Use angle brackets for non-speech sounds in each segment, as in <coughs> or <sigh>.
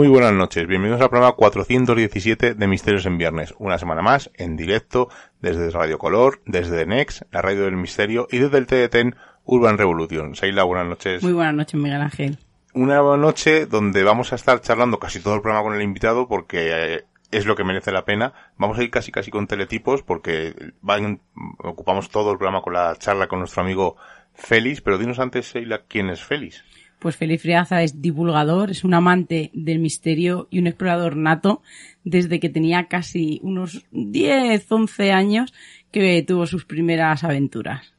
Muy buenas noches, bienvenidos al programa 417 de Misterios en Viernes. Una semana más, en directo, desde Radio Color, desde Next, la radio del misterio, y desde el TDT Urban Revolution. Seila, buenas noches. Muy buenas noches, Miguel Ángel. Una noche donde vamos a estar charlando casi todo el programa con el invitado porque eh, es lo que merece la pena. Vamos a ir casi casi con teletipos porque van, ocupamos todo el programa con la charla con nuestro amigo Félix, pero dinos antes, Seila, ¿quién es Félix? Pues Félix Friaza es divulgador, es un amante del misterio y un explorador nato desde que tenía casi unos 10, 11 años que tuvo sus primeras aventuras.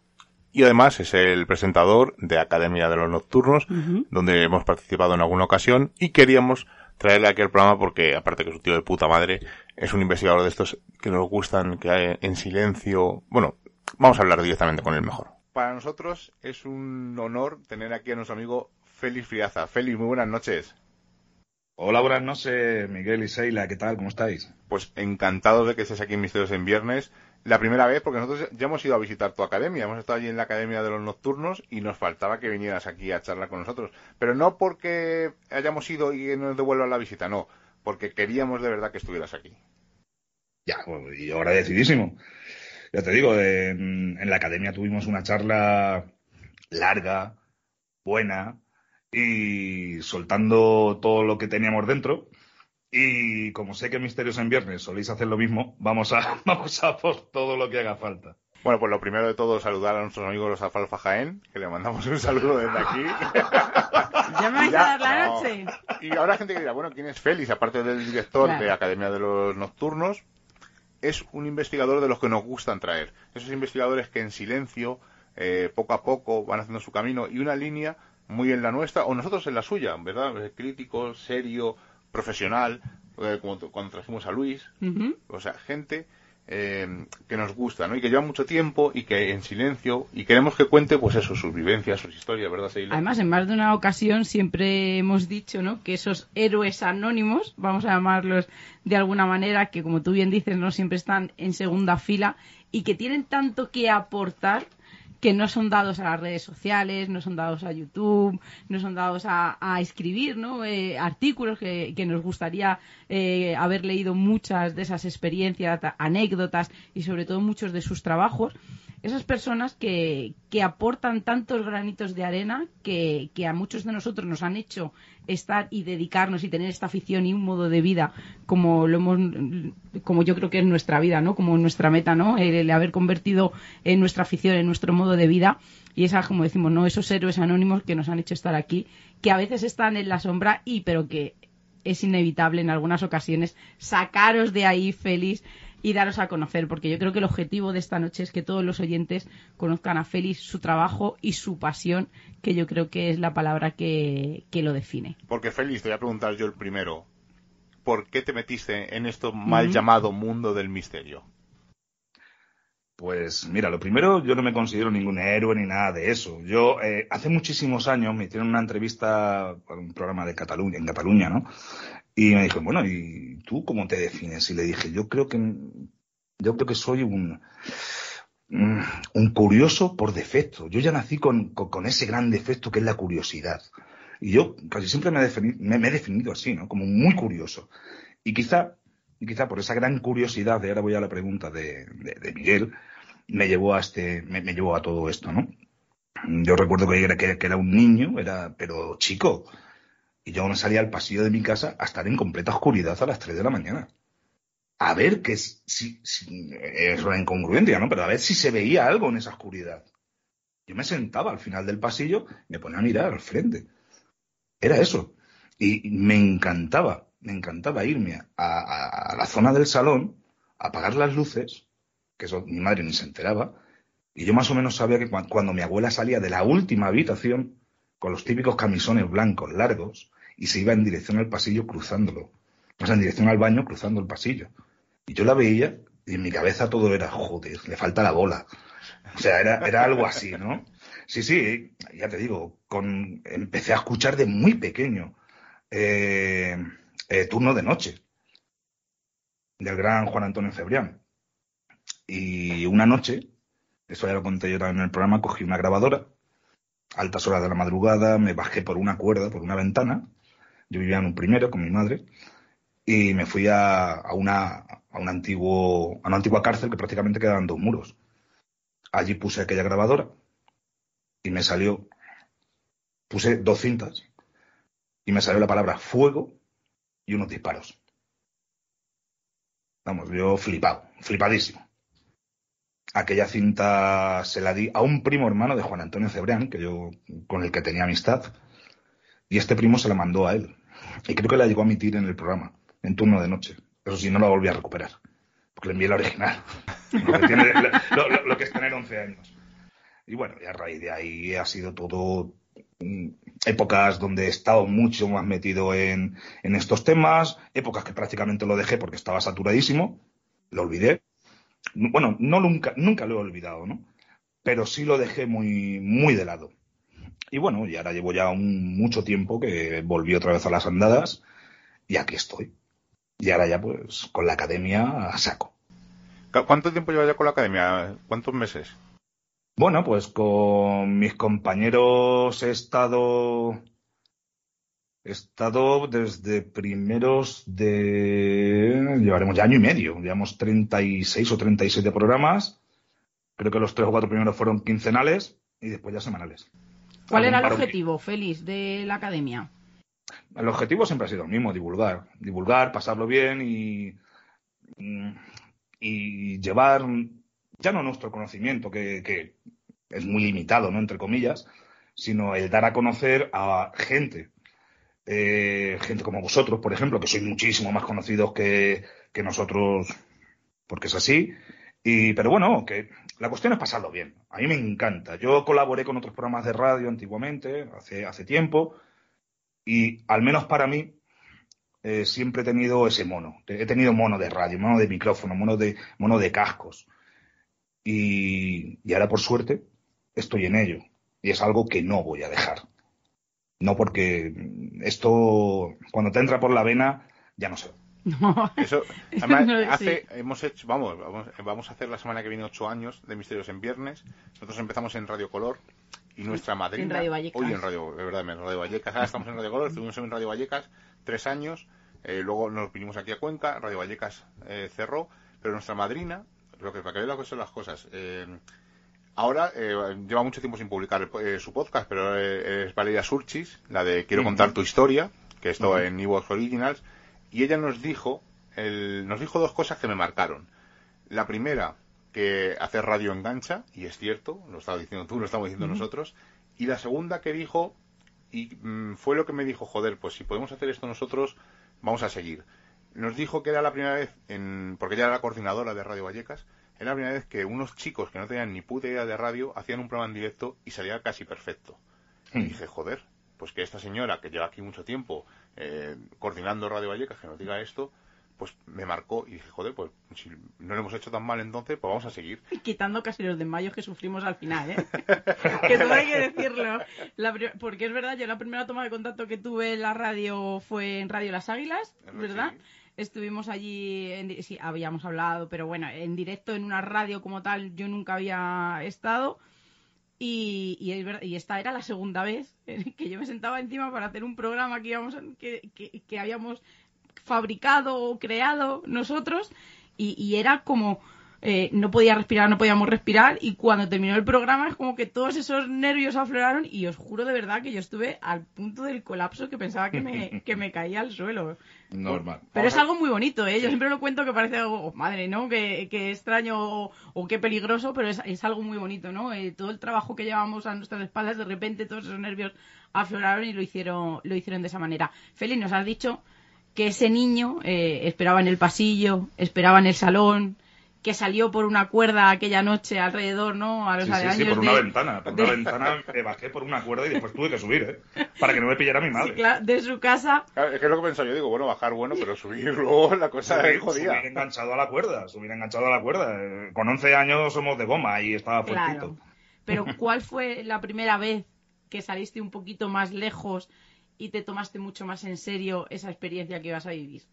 Y además es el presentador de Academia de los Nocturnos, donde hemos participado en alguna ocasión y queríamos traerle aquí al programa porque, aparte que es un tío de puta madre, es un investigador de estos que nos gustan, que hay en silencio. Bueno, vamos a hablar directamente con él mejor. Para nosotros es un honor tener aquí a nuestro amigo Félix Friaza. Félix, muy buenas noches. Hola, buenas noches, Miguel y Seila, ¿qué tal? ¿Cómo estáis? Pues encantado de que estés aquí en Misterios en Viernes. La primera vez, porque nosotros ya hemos ido a visitar tu academia, hemos estado allí en la Academia de los Nocturnos y nos faltaba que vinieras aquí a charlar con nosotros. Pero no porque hayamos ido y nos devuelvan la visita, no, porque queríamos de verdad que estuvieras aquí. Ya, y ahora decidísimo. Ya te digo, en, en la academia tuvimos una charla larga, buena, y soltando todo lo que teníamos dentro. Y como sé que Misterios en Viernes soléis hacer lo mismo, vamos a, <laughs> vamos a por todo lo que haga falta. Bueno, pues lo primero de todo, saludar a nuestros amigos los Alfalfa Jaén, que le mandamos un saludo desde aquí. <laughs> ya me vais a dar la noche. Y ahora gente que dirá, bueno, ¿quién es Félix? Aparte del director de Academia de los Nocturnos, es un investigador de los que nos gustan traer. Esos investigadores que en silencio, eh, poco a poco, van haciendo su camino y una línea muy en la nuestra, o nosotros en la suya, ¿verdad? Crítico, serio, profesional, eh, como cuando trajimos a Luis, o sea, gente eh, que nos gusta, ¿no? Y que lleva mucho tiempo y que en silencio, y queremos que cuente, pues eso, sus vivencias, sus historias, ¿verdad, Seila? Además, en más de una ocasión siempre hemos dicho, ¿no? Que esos héroes anónimos, vamos a llamarlos de alguna manera, que como tú bien dices, no siempre están en segunda fila y que tienen tanto que aportar que no son dados a las redes sociales, no son dados a YouTube, no son dados a, escribir ¿no? Eh, artículos que, nos gustaría eh, haber leído muchas de esas experiencias, anécdotas y sobre todo muchos de sus trabajos esas personas que, que aportan tantos granitos de arena que, que, a muchos de nosotros nos han hecho estar y dedicarnos y tener esta afición y un modo de vida como lo hemos como yo creo que es nuestra vida no como nuestra meta no el, haber convertido en nuestra afición en nuestro modo de vida. Y esas como decimos no esos héroes anónimos que nos han hecho estar aquí que a veces están en la sombra y pero que es inevitable en algunas ocasiones sacaros de ahí feliz y daros a conocer, porque yo creo que el objetivo de esta noche es que todos los oyentes conozcan a Félix, su trabajo y su pasión, que yo creo que es la palabra que, lo define. Porque Félix, te voy a preguntar yo el primero, ¿por qué te metiste en esto mal llamado mundo del misterio? Pues mira, lo primero, yo no me considero ningún héroe ni nada de eso. Yo eh, hace muchísimos años me hicieron una entrevista para un programa de Cataluña, en Cataluña, ¿no? Y me dijo, bueno, ¿y tú cómo te defines? Y le dije, yo creo que, yo creo que soy un, un curioso por defecto. Yo ya nací con, con, ese gran defecto que es la curiosidad. Y yo casi siempre me he, definido, así, ¿no? Como muy curioso. Y quizá, y quizá por esa gran curiosidad, de ahora voy a la pregunta de, de, Miguel, me llevó a este, me, llevó a todo esto, ¿no? Yo recuerdo que era, que era un niño, era, pero chico, y yo me salía al pasillo de mi casa a estar en completa oscuridad a las 3 de la mañana. A ver que si, si es una incongruencia, ¿no? Pero a ver si se veía algo en esa oscuridad. Yo me sentaba al final del pasillo me ponía a mirar al frente. Era eso. Y me encantaba, me encantaba irme a, la zona del salón, apagar las luces, que eso mi madre ni se enteraba, y yo más o menos sabía que cuando mi abuela salía de la última habitación, con los típicos camisones blancos largos y se iba en dirección al pasillo cruzándolo. O sea, en dirección al baño cruzando el pasillo. Y yo la veía y en mi cabeza todo era, joder, le falta la bola. O sea, era, era algo así, ¿no? Sí, sí, ya te digo, con, empecé a escuchar de muy pequeño eh, eh, turno de noche del gran Juan Antonio Cebrián. Y una noche, eso ya lo conté yo también en el programa, cogí una grabadora altas horas de la madrugada, me bajé por una cuerda, por una ventana, Yo vivía en un primero con mi madre y me fui a, una, a, un antiguo, a una antigua cárcel que prácticamente quedaban dos muros. Allí puse aquella grabadora y me salió, puse dos cintas y me salió la palabra fuego y unos disparos. Vamos, yo flipado, flipadísimo. Aquella cinta se la di a un primo hermano de Juan Antonio Cebrián, que yo, con el que tenía amistad, y este primo se la mandó a él. Y creo que la llegó a emitir en el programa, en turno de noche. Eso sí, no la volví a recuperar, porque le envié la original. <laughs> lo, que es tener 11 años. Y bueno, y a raíz de ahí ha sido todo mm, épocas donde he estado mucho más metido en, en, estos temas, épocas que prácticamente lo dejé porque estaba saturadísimo, lo olvidé. Bueno, no nunca, nunca lo he olvidado, ¿no? Pero sí lo dejé muy, muy de lado. Y bueno, y ahora llevo ya un, mucho tiempo que volví otra vez a las andadas y aquí estoy. Y ahora ya pues con la academia a saco. ¿Cuánto tiempo llevas ya con la academia? ¿Cuántos meses? Bueno, pues con mis compañeros he estado he estado desde primeros de llevaremos ya año y medio, llevamos 36 o 37 programas. Creo que los tres o cuatro primeros fueron quincenales y después ya semanales. ¿Cuál era el objetivo, Félix, de la academia? El objetivo siempre ha sido el mismo, divulgar. Divulgar, pasarlo bien y, y llevar ya no nuestro conocimiento, que, es muy limitado, ¿no? Entre comillas, sino el dar a conocer a gente, eh, gente como vosotros, por ejemplo, que sois muchísimo más conocidos que, nosotros, porque es así. Y, pero bueno, que la cuestión es pasarlo bien. A mí me encanta. Yo colaboré con otros programas de radio antiguamente, hace, hace tiempo, y al menos para mí, eh, siempre he tenido ese mono. He tenido mono de radio, mono de micrófono, mono de, mono de cascos. Y, y ahora, por suerte, estoy en ello. Y es algo que no voy a dejar. No porque esto, cuando te entra por la vena, ya no sé. No, <laughs> eso, además, hace, hemos hecho, vamos, vamos, a hacer la semana que viene ocho años de Misterios en Viernes. Nosotros empezamos en Radio Color y nuestra madrina. En Radio Vallecas. Hoy en Radio, de verdad, en Radio Vallecas. Ahora estamos en Radio Color, estuvimos en Radio Vallecas tres años. Eh, luego nos vinimos aquí a Cuenca, Radio Vallecas eh, cerró, pero nuestra madrina, lo que para que vean lo que son las cosas, eh, ahora lleva mucho tiempo sin publicar su podcast, pero es Valeria Surchis, la de Quiero contar tu historia, que está en Evox Originals, y ella nos dijo, nos dijo dos cosas que me marcaron. La primera, que hacer radio engancha, y es cierto, lo estaba diciendo tú, lo estamos diciendo nosotros. Y la segunda que dijo, y mm, fue lo que me dijo, joder, pues si podemos hacer esto nosotros, vamos a seguir. Nos dijo que era la primera vez, en, porque ella era la coordinadora de Radio Vallecas, era la primera vez que unos chicos que no tenían ni puta idea de radio hacían un programa en directo y salía casi perfecto. Y hmm. dije, joder, pues que esta señora que lleva aquí mucho tiempo eh, coordinando Radio Vallecas que nos diga esto, pues me marcó y dije, joder, pues si no lo hemos hecho tan mal entonces, pues vamos a seguir. Quitando casi los desmayos que sufrimos al final, ¿eh? <laughs> que todo hay que decirlo. porque es verdad, yo la primera toma de contacto que tuve en la radio fue en Radio Las Águilas, ¿verdad? Estuvimos allí, en, sí, habíamos hablado, pero bueno, en directo en una radio como tal yo nunca había estado. Y, y, esta era la segunda vez que yo me sentaba encima para hacer un programa que, íbamos, que, que, habíamos fabricado o creado nosotros y, era como eh, no podía respirar, no podíamos respirar y cuando terminó el programa es como que todos esos nervios afloraron y os juro de verdad que yo estuve al punto del colapso que pensaba que me, <laughs> que me caía al suelo. Normal. Pero es algo muy bonito, ¿eh? Yo siempre lo cuento que parece algo, oh, madre, ¿no? Que, extraño o, qué peligroso, pero es, algo muy bonito, ¿no? Eh, todo el trabajo que llevamos a nuestras espaldas, de repente todos esos nervios afloraron y lo hicieron, lo hicieron de esa manera. Félix, nos has dicho que ese niño eh, esperaba en el pasillo, esperaba en el salón, que salió por una cuerda aquella noche alrededor, ¿no? A los sí, sí, sí, por una ventana. Por una ventana me bajé por una cuerda y después tuve que subir, ¿eh? Para que no me pillara mi madre. claro, de su casa. es que es lo que pensaba yo, digo, bueno, bajar bueno, pero subir <laughs> luego la cosa es jodida. Subir enganchado a la cuerda, subir enganchado a la cuerda. Con 11 años somos de goma y estaba fuertito. Pero <laughs> ¿cuál fue la primera vez que saliste un poquito más lejos y te tomaste mucho más en serio esa experiencia que ibas a vivir?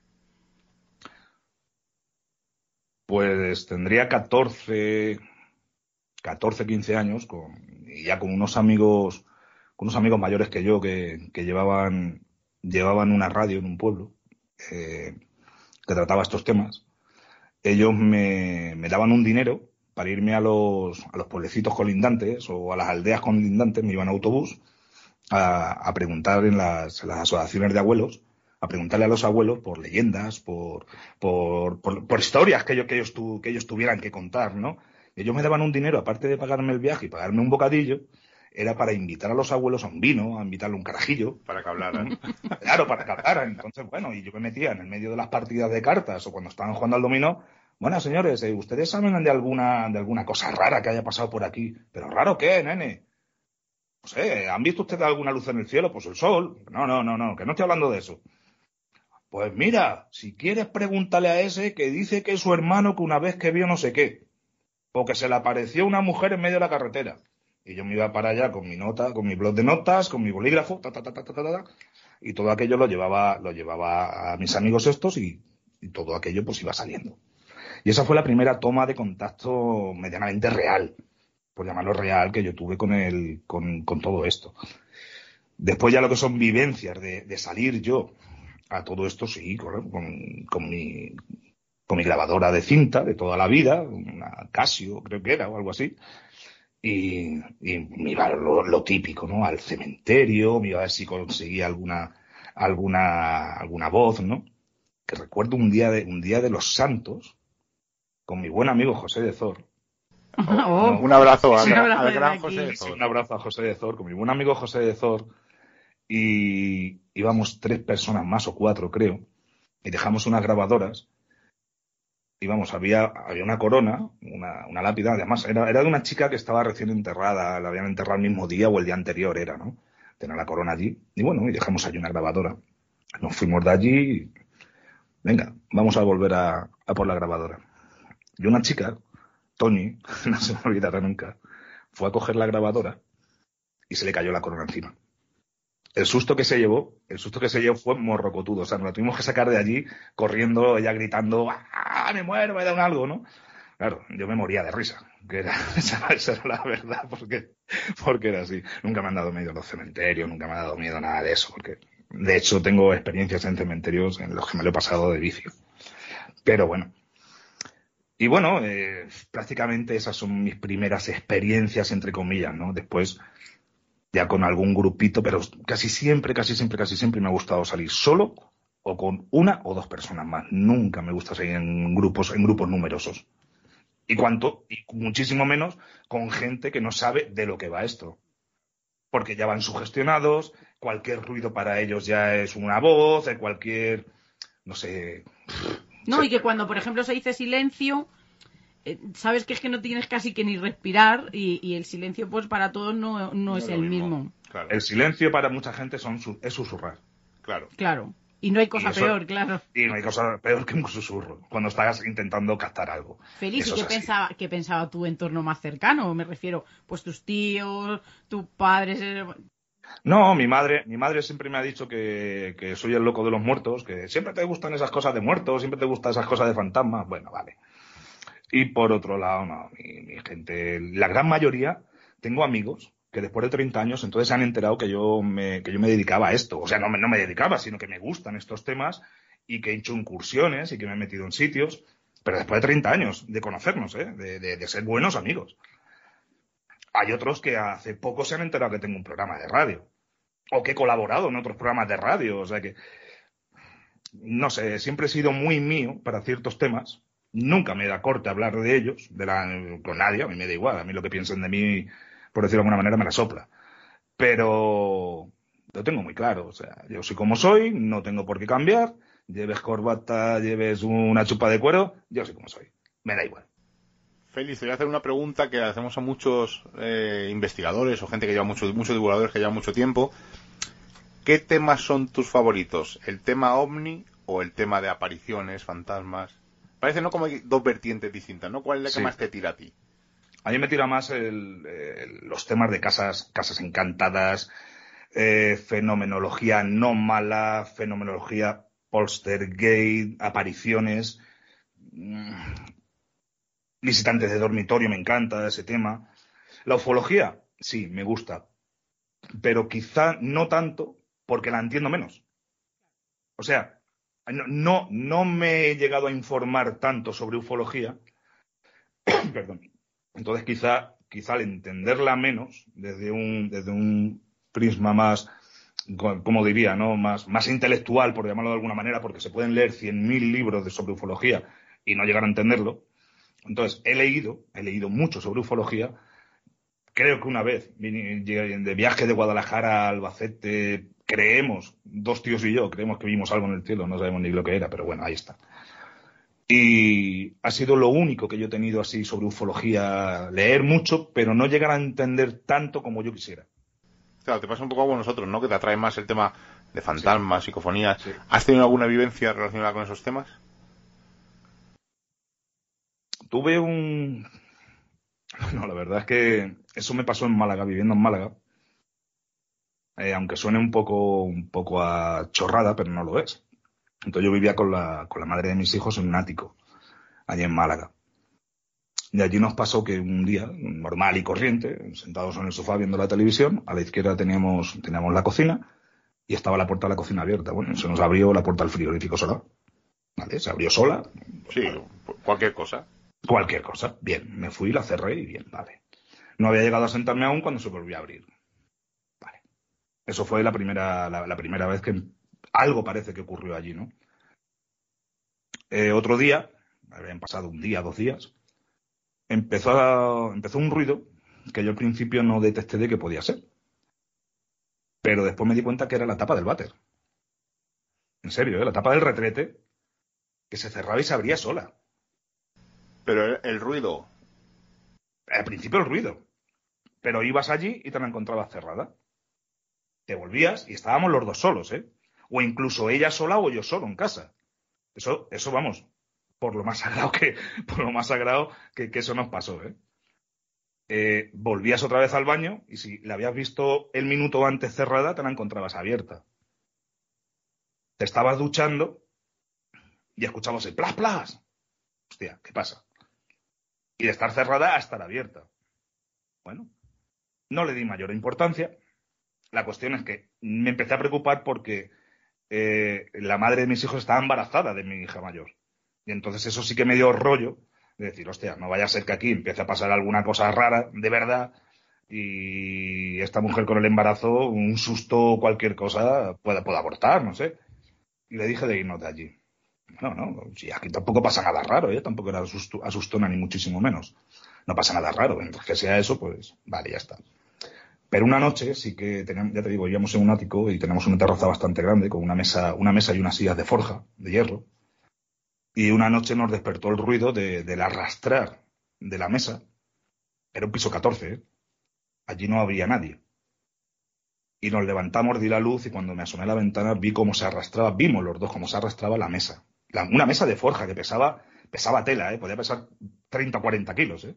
Pues tendría 14, 14 15 años, y ya con unos amigos, con unos amigos mayores que yo que, llevaban llevaban una radio en un pueblo eh, que trataba estos temas. Ellos me, me, daban un dinero para irme a los, a los pueblecitos colindantes o a las aldeas colindantes, me iban a autobús a, a preguntar en las, en las asociaciones de abuelos a preguntarle a los abuelos por leyendas, por, por, por, por historias que ellos, que, ellos tu, que ellos tuvieran que contar, ¿no? Ellos me daban un dinero, aparte de pagarme el viaje y pagarme un bocadillo, era para invitar a los abuelos a un vino, a invitarle un carajillo. Para que hablaran. <laughs> Claro, para que hablaran. Entonces, bueno, y yo me metía en el medio de las partidas de cartas o cuando estaban jugando al dominó. Bueno, señores, eh, ¿ustedes saben de alguna, de alguna cosa rara que haya pasado por aquí? ¿Pero raro qué, nene? No sé, ¿han visto ustedes alguna luz en el cielo? Pues el sol. No, no, no, no, que no estoy hablando de eso. Pues mira, si quieres pregúntale a ese que dice que es su hermano que una vez que vio no sé qué. O que se le apareció una mujer en medio de la carretera. Y yo me iba para allá con mi nota, con mi blog de notas, con mi bolígrafo, ta, ta, ta, ta, ta, ta, y todo aquello lo llevaba, lo llevaba a mis amigos estos y, todo aquello pues iba saliendo. Y esa fue la primera toma de contacto medianamente real, por llamarlo real, que yo tuve con, el, con, con todo esto. Después ya lo que son vivencias de salir yo a todo esto, sí, con, con, mi, con mi grabadora de cinta de toda la vida, una Casio creo que era o algo así, y, y me iba lo, lo, típico, ¿no? Al cementerio, me iba a ver si conseguía alguna, alguna, alguna voz, ¿no? Que recuerdo un día de, un día de los santos, con mi buen amigo José de Zor. <laughs> Oh, un abrazo, a, sí, al, al gran José de Zor. Sí, un abrazo a José de Zor, con mi buen amigo José de Zor, y íbamos tres personas más o cuatro, creo, y dejamos unas grabadoras y vamos, había, había una corona, una, una lápida, además era, era, de una chica que estaba recién enterrada, la habían enterrado el mismo día o el día anterior era, ¿no? Tenía la corona allí, y bueno, y dejamos allí una grabadora. Nos fuimos de allí, venga, vamos a volver a, a por la grabadora. Y una chica, Tony, <laughs> no se me olvidará nunca, fue a coger la grabadora y se le cayó la corona encima el susto que se llevó, el susto que se llevó fue morrocotudo. O sea, nos la tuvimos que sacar de allí corriendo, ella gritando, ¡ah, me muero, me da un algo, ¿no? Claro, yo me moría de risa, que era, <laughs> esa, esa era la verdad, porque, porque era así. Nunca me han dado miedo los cementerios, nunca me ha dado miedo nada de eso, porque de hecho tengo experiencias en cementerios en los que me lo he pasado de vicio. Pero bueno. Y bueno, eh, prácticamente esas son mis primeras experiencias, entre comillas, ¿no? Después, ya con algún grupito, pero casi siempre, casi siempre, casi siempre me ha gustado salir solo o con una o dos personas más. Nunca me gusta salir en grupos, en grupos numerosos. Y cuanto, y muchísimo menos con gente que no sabe de lo que va esto. Porque ya van sugestionados, cualquier ruido para ellos ya es una voz, cualquier, no sé. No, y que cuando, por ejemplo, se dice silencio, sabes que es que no tienes casi que ni respirar y, y el silencio pues para todos no, no, no es el mismo. mismo. Claro. El silencio para mucha gente son, es susurrar. Claro. Claro. Y no hay cosa eso, peor, claro. Y no hay cosa peor que un susurro, cuando estás intentando captar algo. Feliz, ¿y qué, pensaba, qué pensaba tu entorno más cercano? Me refiero, pues tus tíos, tus padres... No, mi madre, mi madre siempre me ha dicho que, que, soy el loco de los muertos, que siempre te gustan esas cosas de muertos, siempre te gustan esas cosas de fantasmas. Bueno, vale. Y por otro lado, no, mi, gente, la gran mayoría, tengo amigos que después de 30 años entonces se han enterado que yo me, que yo me dedicaba a esto. O sea, no me, no me dedicaba, sino que me gustan estos temas y que he hecho incursiones y que me he metido en sitios, pero después de 30 años de conocernos, ¿eh? de, de, de ser buenos amigos. Hay otros que hace poco se han enterado que tengo un programa de radio o que he colaborado en otros programas de radio. O sea que, no sé, siempre he sido muy mío para ciertos temas Nunca me da corte hablar de ellos, de la, con nadie, a mí me da igual, a mí lo que piensen de mí, por decirlo de alguna manera, me la sopla. Pero lo tengo muy claro, o sea, yo soy como soy, no tengo por qué cambiar, lleves corbata, lleves una chupa de cuero, yo soy como soy, me da igual. Félix, te voy a hacer una pregunta que hacemos a muchos eh, investigadores o gente que lleva mucho, muchos divulgadores que llevan mucho tiempo. ¿Qué temas son tus favoritos? ¿El tema ovni o el tema de apariciones, fantasmas? Parece no como hay dos vertientes distintas, ¿no? ¿Cuál es la que más te tira a ti? A mí me tira más el, el, los temas de casas, casas encantadas, eh, fenomenología no mala, fenomenología polstergate, apariciones, mmm, visitantes de dormitorio, me encanta ese tema. La ufología, sí, me gusta, pero quizá no tanto porque la entiendo menos. O sea, no, no, me he llegado a informar tanto sobre ufología. <coughs> Perdón. Entonces, quizá, quizá al entenderla menos, desde un, desde un prisma más, como diría, ¿no? Más, más intelectual, por llamarlo de alguna manera, porque se pueden leer 100.000 libros de sobre ufología y no llegar a entenderlo. Entonces, he leído, he leído mucho sobre ufología. Creo que una vez, de viaje de Guadalajara a Albacete, creemos, dos tíos y yo, creemos que vimos algo en el cielo, no sabemos ni lo que era, pero bueno, ahí está. Y ha sido lo único que yo he tenido así sobre ufología, leer mucho, pero no llegar a entender tanto como yo quisiera. Claro, te pasa un poco como nosotros, ¿no? Que te atrae más el tema de fantasmas, psicofonías. ¿Has tenido alguna vivencia relacionada con esos temas? tuve un... <laughs> No, la verdad es que eso me pasó en Málaga, viviendo en Málaga. Eh, aunque suene un poco, un poco a chorrada, pero no lo es. Entonces yo vivía con la, con la madre de mis hijos en un ático, allí en Málaga. Y allí nos pasó que un día, normal y corriente, sentados en el sofá viendo la televisión, a la izquierda teníamos, teníamos la cocina y estaba la puerta de la cocina abierta. Bueno, se nos abrió la puerta del frigorífico sola. ¿Vale? Se abrió sola. Sí, cualquier cosa. Cualquier cosa. Bien, me fui, la cerré y bien, vale. No había llegado a sentarme aún cuando se volvió a abrir. Eso fue la primera, la, primera vez que algo parece que ocurrió allí, ¿no? Eh, otro día, habían pasado un día, dos días, empezó, empezó un ruido que yo al principio no detecté de qué podía ser. Pero después me di cuenta que era la tapa del váter. En serio, ¿eh? la tapa del retrete que se cerraba y se abría sola. Pero el, ruido. Al principio el ruido. Pero ibas allí y te la encontrabas cerrada. Te volvías y estábamos los dos solos, ¿eh? O incluso ella sola o yo solo en casa. Eso, eso vamos, por lo más <laughs> sagrado que, por lo más sagrado que, eso nos pasó, ¿eh? ¿eh? Volvías otra vez al baño y si la habías visto el minuto antes cerrada, te la encontrabas abierta. Te estabas duchando y escuchabas el plas, plas. Hostia, ¿qué pasa? y de estar cerrada a estar abierta. Bueno, no le di mayor importancia. La cuestión es que me empecé a preocupar porque eh, la madre de mis hijos estaba embarazada de mi hija mayor. Y entonces eso sí que me dio rollo de decir, hostia, no vaya a ser que aquí empiece a pasar alguna cosa rara, de verdad, y esta mujer con el embarazo, un susto o cualquier cosa, pueda, pueda abortar, no sé. Y le dije de irnos de allí. No, no, si aquí tampoco pasa nada raro, ¿eh? tampoco era asustona ni muchísimo menos. No pasa nada raro, mientras que sea eso, pues vale, ya está. Pero una noche sí que teníamos, ya te digo, íbamos en un ático y tenemos una terraza bastante grande con una mesa, una mesa y unas sillas de forja, de hierro. Y una noche nos despertó el ruido de, del arrastrar de la mesa. Era un piso 14, ¿eh? Allí no había nadie. Y nos levantamos, di la luz y cuando me asomé a la ventana vi cómo se arrastraba, vimos los dos cómo se arrastraba la mesa una mesa de forja que pesaba, pesaba tela, ¿eh? podía pesar 30 o 40 kilos. ¿eh?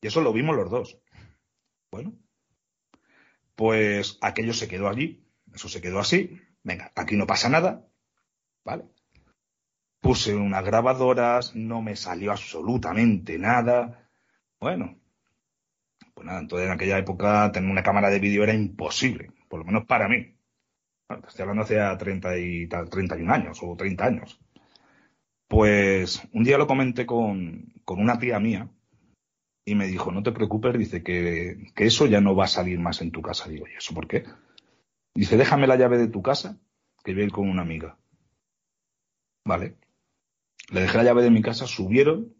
Y eso lo vimos los dos. Bueno, pues aquello se quedó allí, eso se quedó así. Venga, aquí no pasa nada, ¿vale? Puse unas grabadoras, no me salió absolutamente nada. Bueno, pues nada, entonces en aquella época tener una cámara de vídeo era imposible, por lo menos para mí estoy hablando hace 30 y, 31 años o 30 años. Pues un día lo comenté con, una tía mía y me dijo, no te preocupes, dice que, eso ya no va a salir más en tu casa. Digo, ¿y eso por qué? Dice, déjame la llave de tu casa, que voy a ir con una amiga. Vale. Le dejé la llave de mi casa, subieron,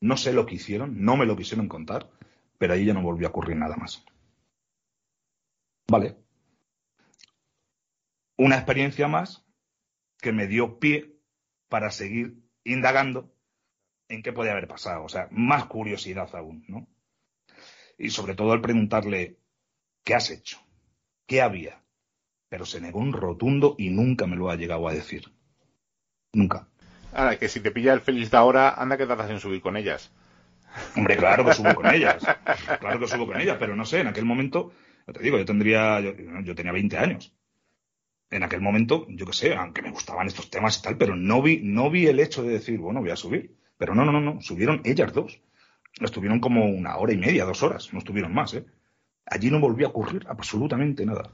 no sé lo que hicieron, no me lo quisieron contar, pero ahí ya no volvió a ocurrir nada más. Vale una experiencia más que me dio pie para seguir indagando en qué podía haber pasado. O sea, más curiosidad aún, ¿no? Y sobre todo al preguntarle, ¿qué has hecho? ¿Qué había? Pero se negó un rotundo y nunca me lo ha llegado a decir. Nunca. Ahora, que si te pilla el feliz de ahora, anda que tratas en subir con ellas. Hombre, claro que subo con ellas. <laughs> Claro que subo con ellas, pero no sé, en aquel momento, te digo, yo tendría, yo, yo tenía 20 años en aquel momento, yo qué sé, aunque me gustaban estos temas y tal, pero no vi, no vi el hecho de decir, bueno, voy a subir. Pero no, no, no, no, subieron ellas dos. Estuvieron como una hora y media, dos horas, no estuvieron más, ¿eh? Allí no volvió a ocurrir absolutamente nada.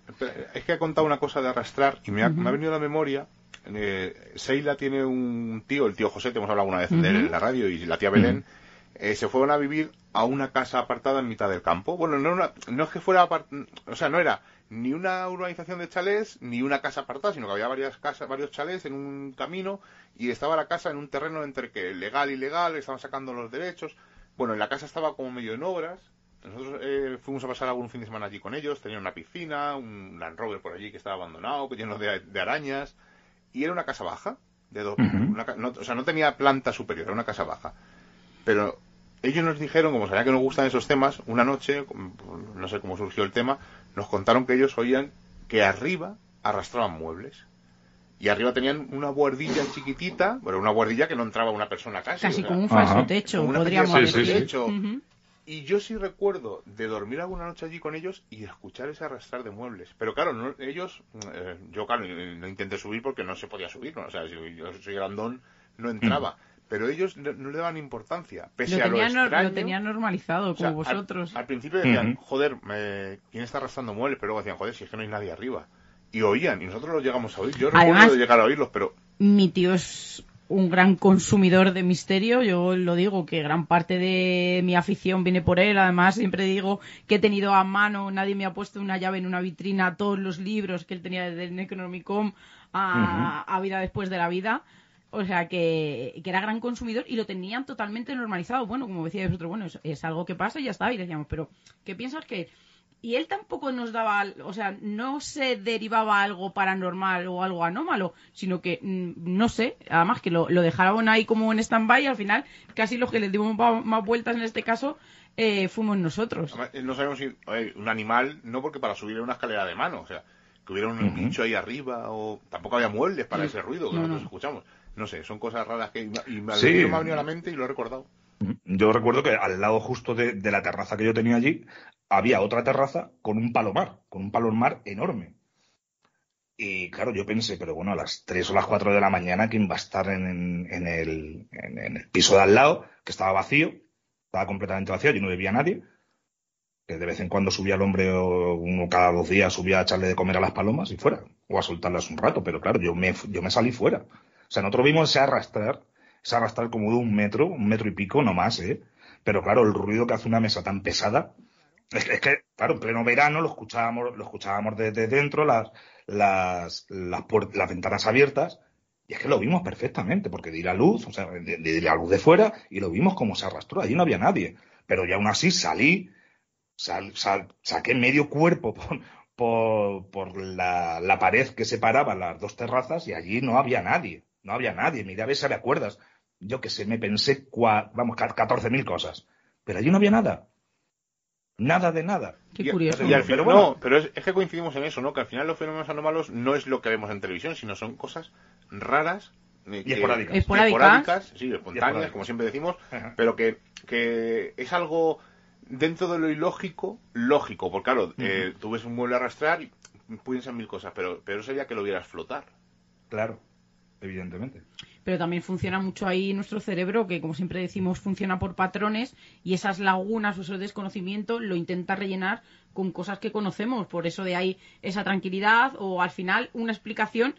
Es que ha contado una cosa de arrastrar y me ha, venido a la memoria. Eh, Seila tiene un tío, el tío José, te hemos hablado una vez de él en la radio, y la tía Belén. Eh, se fueron a vivir a una casa apartada en mitad del campo. Bueno, no, no es que fuera, o sea, no era ni una urbanización de chalés ni una casa apartada, sino que había varias casas, varios chalés en un camino y estaba la casa en un terreno entre que legal y ilegal, estaban sacando los derechos. Bueno, la casa estaba como medio en obras. Nosotros eh, fuimos a pasar algún fin de semana allí con ellos. Tenían una piscina, un Land Rover por allí que estaba abandonado, lleno de, de arañas. Y era una casa baja. De dos, o sea, no tenía planta superior, era una casa baja. Pero ellos nos dijeron, como sabían que nos gustan esos temas, una noche, no sé cómo surgió el tema, nos contaron que ellos oían que arriba arrastraban muebles. Y arriba tenían una guardilla chiquitita, bueno, una guardilla que no entraba una persona casi. Casi como un falso techo, podríamos decir. Y yo sí recuerdo de dormir alguna noche allí con ellos y escuchar ese arrastrar de muebles. Pero claro, ellos, eh, yo claro, no intenté subir porque no se podía subir, ¿no? o sea, si yo soy grandón, no entraba. Pero ellos no, le daban importancia, pese lo a lo extraño. lo tenían normalizado, como vosotros. Al, principio decían, joder, ¿quién está arrastrando muebles? Pero luego decían, joder, si es que no hay nadie arriba. Y oían, y nosotros los llegamos a oír. Yo recuerdo llegar a oírlos, pero... Mi tío es un gran consumidor de misterio. Yo lo digo que gran parte de mi afición viene por él. Además, siempre digo que he tenido a mano, nadie me ha puesto una llave en una vitrina, todos los libros que él tenía desde el Necronomicon a, a Vida después de la vida. O sea, que, era gran consumidor y lo tenían totalmente normalizado. Bueno, como decía vosotros, bueno, es, algo que pasa y ya está. Y decíamos, pero ¿qué piensas que...? Y él tampoco nos daba, o sea, no se derivaba algo paranormal o algo anómalo, sino que, mm, no sé, además que lo, lo dejaron ahí como en stand-by y al final casi los que le dimos más vueltas en este caso eh, fuimos nosotros. no sabemos si un animal, no porque para subir una escalera de mano, o sea, que hubiera un bicho ahí arriba o tampoco había muebles para ese ruido que nosotros escuchamos. No sé, son cosas raras que y me, ha venido a la mente y lo he recordado. Yo recuerdo que al lado justo de, la terraza que yo tenía allí había otra terraza con un palomar, con un palomar enorme. Y claro, yo pensé, pero bueno, a las 3 o las 4 de la mañana, ¿quién va a estar en, el, piso de al lado, que estaba vacío? Estaba completamente vacío, y no vivía nadie. Que de vez en cuando subía el hombre, uno cada dos días subía a echarle de comer a las palomas y fuera, o a soltarlas un rato, pero claro, yo me, yo me salí fuera. O sea, nosotros vimos ese arrastrar, ese arrastrar como de un metro, un metro y pico, no más, ¿eh? Pero claro, el ruido que hace una mesa tan pesada, es, que, claro, en pleno verano lo escuchábamos, lo escuchábamos desde dentro, las, las, las, las, ventanas abiertas, y es que lo vimos perfectamente, porque di la luz, o sea, di, la luz de fuera, y lo vimos como se arrastró, allí no había nadie. Pero ya aún así salí, sal, saqué medio cuerpo por, por, por la, la, pared que separaba las dos terrazas y allí no había nadie. No había nadie, mira a ver si me acuerdas. Yo que sé, me pensé, vamos, 14.000 cosas. Pero allí no había nada. Nada de nada. Qué curioso. pero bueno, pero es, que coincidimos en eso, ¿no? Que al final los fenómenos anómalos no es lo que vemos en televisión, sino son cosas raras. Eh, y esporádicas. esporádicas. sí, espontáneas, como siempre decimos, pero que, que es algo dentro de lo ilógico, lógico, porque claro, eh, tú ves un mueble arrastrar y ser mil cosas, pero, pero sería que lo vieras flotar. Claro evidentemente. Pero también funciona mucho ahí nuestro cerebro, que como siempre decimos, funciona por patrones y esas lagunas o ese desconocimiento lo intenta rellenar con cosas que conocemos. Por eso de ahí esa tranquilidad o al final una explicación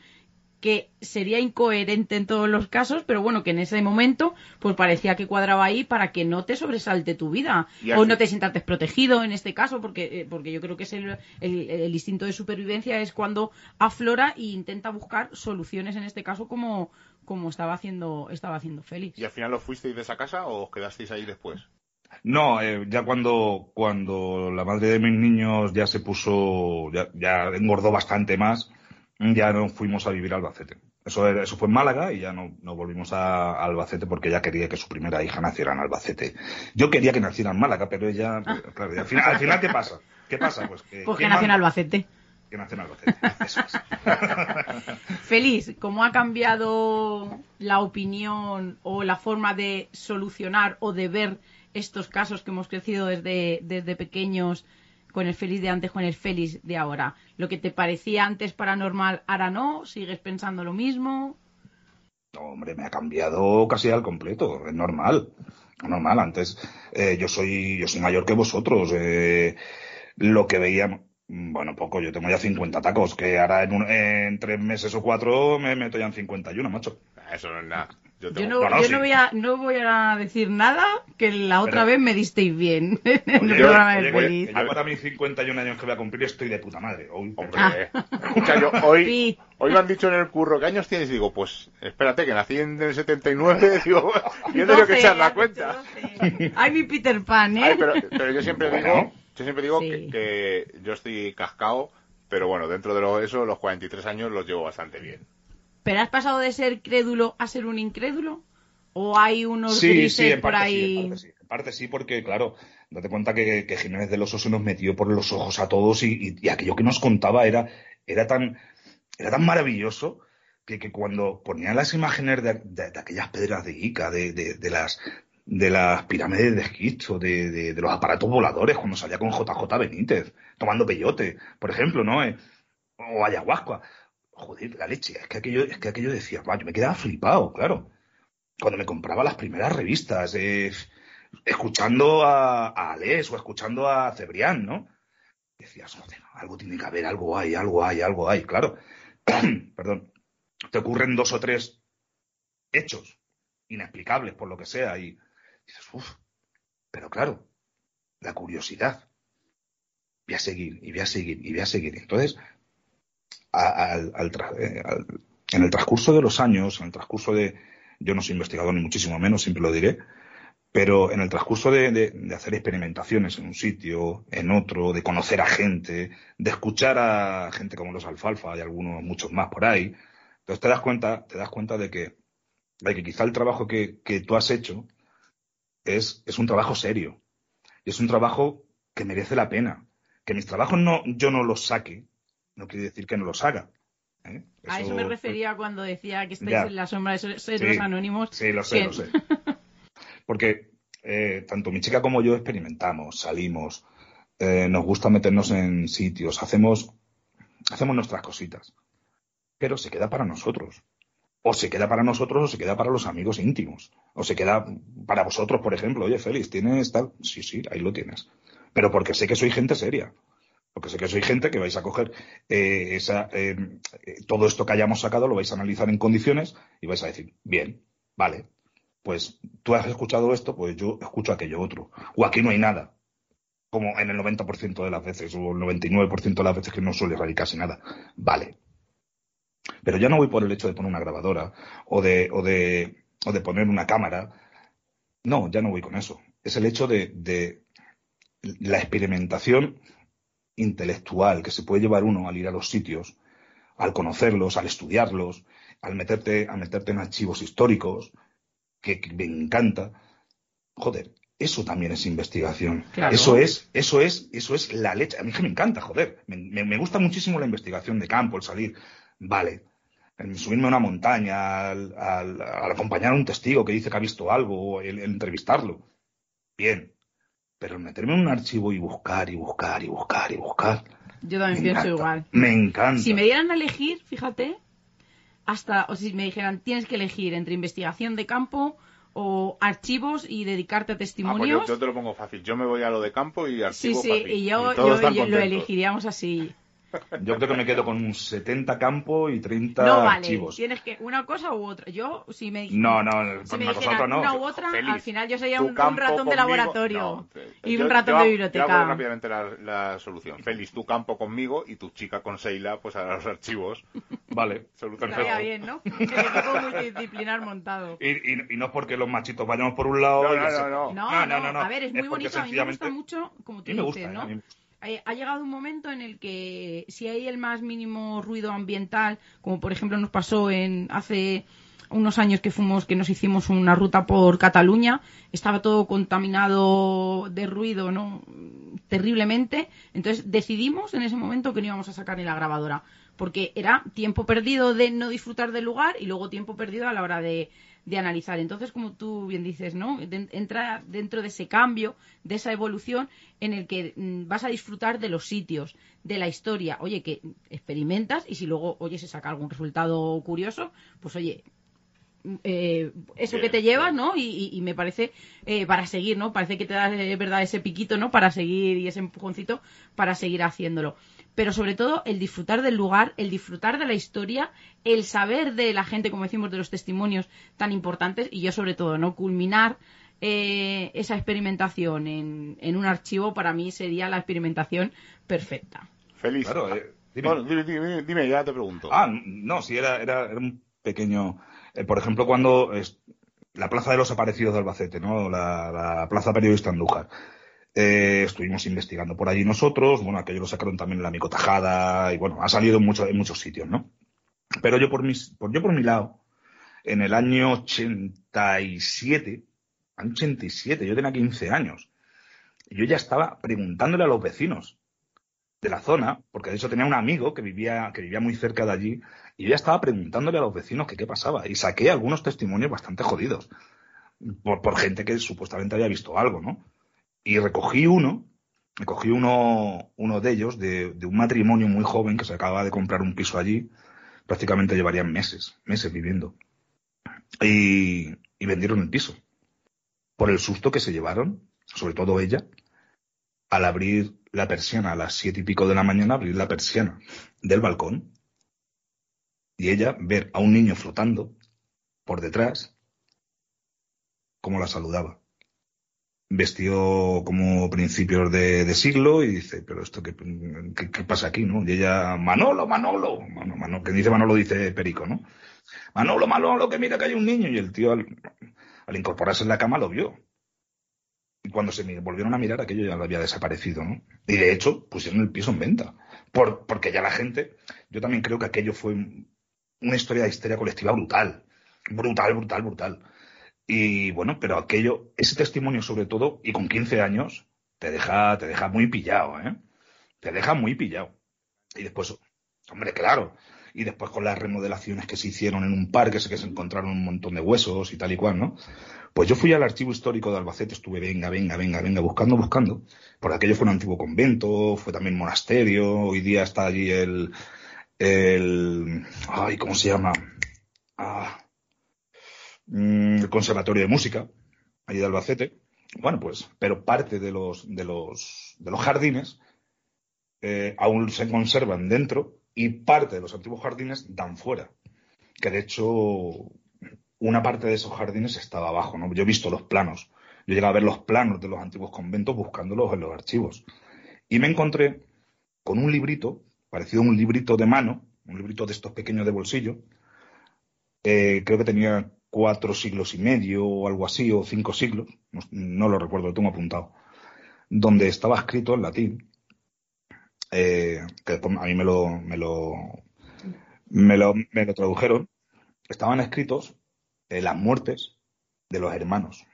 que sería incoherente en todos los casos, pero bueno, que en ese momento pues parecía que cuadraba ahí para que no te sobresalte tu vida o no te sientas desprotegido en este caso, porque, eh, porque yo creo que es el, el, instinto de supervivencia es cuando aflora e intenta buscar soluciones en este caso como, como estaba haciendo estaba haciendo Félix. ¿Y al final lo fuisteis de esa casa o os quedasteis ahí después? No, eh, ya cuando, cuando la madre de mis niños ya se puso, ya, ya engordó bastante más, ya no fuimos a vivir a Albacete. Eso, eso fue en Málaga y ya no, no volvimos a, Albacete porque ella quería que su primera hija naciera en Albacete. Yo quería que naciera en Málaga, pero ella, ah. claro, al, final, al, final, ¿qué pasa? ¿Qué pasa? Pues que, pues nació en Albacete. Que nació en Albacete, eso es. <laughs> <laughs> Feliz, ¿cómo ha cambiado la opinión o la forma de solucionar o de ver estos casos que hemos crecido desde, desde pequeños con el feliz de antes, con el feliz de ahora. Lo que te parecía antes paranormal, ahora no, sigues pensando lo mismo. No, hombre, me ha cambiado casi al completo, es normal. Normal, antes eh, yo soy yo soy mayor que vosotros. Eh, lo que veíamos, bueno, poco, yo tengo ya 50 tacos, que ahora en, en tres meses o cuatro me meto ya en 51, macho. Eso no es nada. Yo, no, voy a, no voy a decir nada que la otra vez me disteis bien <laughs> en el programa de Feliz. Yo para mis 51 años que voy a cumplir estoy de puta madre. Hombre, ah. escucha, yo hoy, <laughs> hoy me han dicho en el curro, ¿qué años tienes? Y digo, pues espérate, que nací en el 79, <laughs> digo, yo tengo que echar la cuenta. Ay, mi Peter Pan, ¿eh? pero, pero, yo siempre digo, yo siempre digo que, que, yo estoy cascado, pero bueno, dentro de lo, eso, los 43 años los llevo bastante bien. ¿Pero has pasado de ser crédulo a ser un incrédulo? ¿O hay unos grises por ahí? Sí, en, parte sí, porque claro, date cuenta que, Jiménez de los Osos nos metió por los ojos a todos y, aquello que nos contaba era, era, tan, era tan maravilloso que, cuando ponían las imágenes de, aquellas pedras de Ica, de, las de las pirámides de Egipto, de, los aparatos voladores, cuando salía con JJ Benítez, tomando peyote, por ejemplo, ¿no? Eh, o ayahuasca joder, la leche, es que aquello, es que aquello decía, yo me quedaba flipado, claro. Cuando me compraba las primeras revistas, eh, escuchando a, a Ales o escuchando a Cebrián, ¿no? Decías, joder, algo tiene que haber, algo hay, algo hay, algo hay, claro. <clears throat> Perdón. Te ocurren dos o tres hechos inexplicables por lo que sea y dices, uff, pero claro, la curiosidad. Voy a seguir, y voy a seguir, y voy a seguir. Entonces, al, eh, al, en el transcurso de los años, en el transcurso de, yo no soy investigador ni muchísimo menos, siempre lo diré, pero en el transcurso de, hacer experimentaciones en un sitio, en otro, de conocer a gente, de escuchar a gente como los alfalfa y algunos muchos más por ahí, entonces te das cuenta, te das cuenta de que, de que quizá el trabajo que, que tú has hecho es, es un trabajo serio. Y es un trabajo que merece la pena. Que mis trabajos no, yo no los saque, no quiere decir que no los haga. ¿eh? A eso me refería cuando decía que estáis en la sombra de los anónimos. Sí, lo sé, lo sé. Porque eh, tanto mi chica como yo experimentamos, salimos, eh, nos gusta meternos en sitios, hacemos, hacemos nuestras cositas. Pero se queda para nosotros. O se queda para nosotros o se queda para los amigos íntimos. O se queda para vosotros, por ejemplo. Oye, Félix, ¿tienes tal? Sí, sí, ahí lo tienes. Pero porque sé que soy gente seria. Porque sé que soy gente que vais a coger eh, esa, eh, todo esto que hayamos sacado, lo vais a analizar en condiciones y vais a decir, bien, vale, pues tú has escuchado esto, pues yo escucho aquello otro. O aquí no hay nada, como en el 90% de las veces, o el 99% de las veces que no suele salir casi nada. Vale. Pero ya no voy por el hecho de poner una grabadora o de, o de, o de poner una cámara. No, ya no voy con eso. Es el hecho de, de la experimentación intelectual que se puede llevar uno al ir a los sitios, al conocerlos, al estudiarlos, al meterte, a meterte en archivos históricos, que, me encanta. Joder, eso también es investigación. Eso es, eso es, eso es la leche. A mí que me encanta, joder. Me, gusta muchísimo la investigación de campo, el salir. Vale. El subirme a una montaña, al, acompañar a un testigo que dice que ha visto algo, el entrevistarlo. Bien. Pero meterme en un archivo y buscar y buscar y buscar y buscar. Yo también pienso igual. Me encanta. Si me dieran a elegir, fíjate, hasta, o si me dijeran, tienes que elegir entre investigación de campo o archivos y dedicarte a testimonios. Ah, pues yo, te lo pongo fácil. Yo me voy a lo de campo y archivos. Sí, sí, y yo, yo lo elegiríamos así. Yo creo que me quedo con 70 campo y 30 no, vale, archivos. Tienes que una cosa u otra. Yo, si me No, no, si me no. una u otra, al final yo sería un, ratón de laboratorio y un ratón de biblioteca. Yo rápidamente la, solución. Félix, tu campo conmigo y tu chica con Seila, pues a los archivos. Vale, <laughs> solución. Estaría bien, ¿no? El equipo multidisciplinar montado. Y, y, y, no porque los machitos vayamos por un lado. No, no, no. No, no, A ver, es muy bonito. A mí me gusta mucho, como tú dices, ¿no? Eh, ha llegado un momento en el que si hay el más mínimo ruido ambiental, como por ejemplo nos pasó en hace unos años que fuimos que nos hicimos una ruta por Cataluña, estaba todo contaminado de ruido, ¿no? terriblemente, entonces decidimos en ese momento que no íbamos a sacar ni la grabadora, porque era tiempo perdido de no disfrutar del lugar y luego tiempo perdido a la hora de, de analizar. Entonces, como tú bien dices, ¿no? entra dentro de ese cambio, de esa evolución en el que mm, vas a disfrutar de los sitios, de la historia. Oye, que experimentas y si luego, oye, se saca algún resultado curioso, pues oye, eh, eso que te lleva, ¿no? Y, me parece eh, para seguir, ¿no? Parece que te da, de verdad, ese piquito, ¿no? Para seguir y ese empujoncito para seguir haciéndolo. Pero sobre todo el disfrutar del lugar, el disfrutar de la historia, el saber de la gente, como decimos, de los testimonios tan importantes y yo sobre todo, ¿no? Culminar eh, esa experimentación en, en, un archivo para mí sería la experimentación perfecta. Feliz. Claro, eh, dime. ya te pregunto. Ah, no, sí, era, era, un pequeño. Eh, por ejemplo, cuando la Plaza de los Aparecidos de Albacete, ¿no? La, Plaza Periodista Andújar. Estuvimos investigando por allí nosotros, bueno, aquello lo sacaron también en la Micotajada y bueno, ha salido en, mucho, en muchos sitios, ¿no? Pero yo por, mis, por, yo por mi lado, en el año 87, 87, yo tenía 15 años. Yo ya estaba preguntándole a los vecinos de la zona, porque de hecho tenía un amigo que vivía, que vivía muy cerca de allí, y yo ya estaba preguntándole a los vecinos que qué pasaba. Y saqué algunos testimonios bastante jodidos, por, por gente que supuestamente había visto algo, ¿no? Y recogí uno, recogí uno, uno de ellos, de, un matrimonio muy joven que se acababa de comprar un piso allí, prácticamente llevarían meses, meses viviendo. Y, y vendieron el piso por el susto que se llevaron, sobre todo ella, al abrir la persiana a las siete y pico de la mañana, abrir la persiana del balcón y ella ver a un niño flotando por detrás, como la saludaba. Vestido como principios de, siglo y dice, pero esto qué, qué, pasa aquí, ¿no? Y ella, Manolo, Manolo, Manolo, que dice Manolo dice Perico, ¿no? Manolo, Manolo, que mira que hay un niño. Y el tío al incorporarse en la cama lo vio. Y cuando se volvieron a mirar, aquello ya había desaparecido, ¿no? Y de hecho, pusieron el piso en venta. Por, porque ya la gente, yo también creo que aquello fue una historia de histeria colectiva brutal. Brutal, brutal, brutal. Y bueno, pero aquello, ese testimonio sobre todo, y con 15 años, te deja, te deja muy pillado, ¿eh? Te deja muy pillado. Y después, hombre, claro, y después con las remodelaciones que se hicieron en un parque, que se encontraron un montón de huesos y tal y cual, ¿no? Pues yo fui al archivo histórico de Albacete, estuve venga, venga, venga, venga, buscando, buscando, porque aquello fue un antiguo convento, fue también monasterio, hoy día está allí el, el, ay, ¿cómo se llama? Ah, mm, el Conservatorio de Música, allí de Albacete. Bueno, pues, pero parte de los, de los, de los jardines eh, aún se conservan dentro y parte de los antiguos jardines dan fuera. Que de hecho, una parte de esos jardines estaba abajo, ¿no? Yo he visto los planos. Yo llegué a ver los planos de los antiguos conventos buscándolos en los archivos. Y me encontré con un librito, parecido a un librito de mano, un librito de estos pequeños de bolsillo. Eh, creo que tenía cuatro siglos y medio o algo así, o cinco siglos, no, lo recuerdo, lo tengo apuntado, donde estaba escrito en latín eh, que a mí me lo, me lo, me lo, me lo tradujeron, estaban escritos eh, las muertes de los hermanos.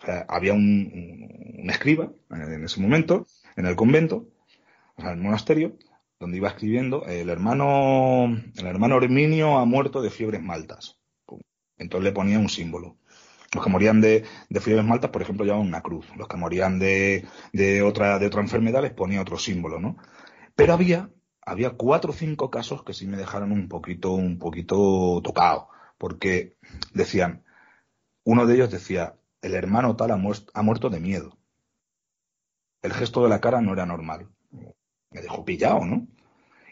O sea, había un, escriba en ese momento, en el convento, o sea, en el monasterio, donde iba escribiendo, el hermano, el hermano Herminio ha muerto de fiebres maltas. Entonces le ponía un símbolo. Los que morían de, de maltas, por ejemplo, llevaban una cruz. Los que morían de, de, otra, de otra enfermedad les ponía otro símbolo, ¿no? Pero había, había cuatro o cinco casos que sí me dejaron un poquito, un poquito tocado, porque decían, uno de ellos decía, el hermano tal ha, ha muerto de miedo. El gesto de la cara no era normal. Me dejó pillado, ¿no?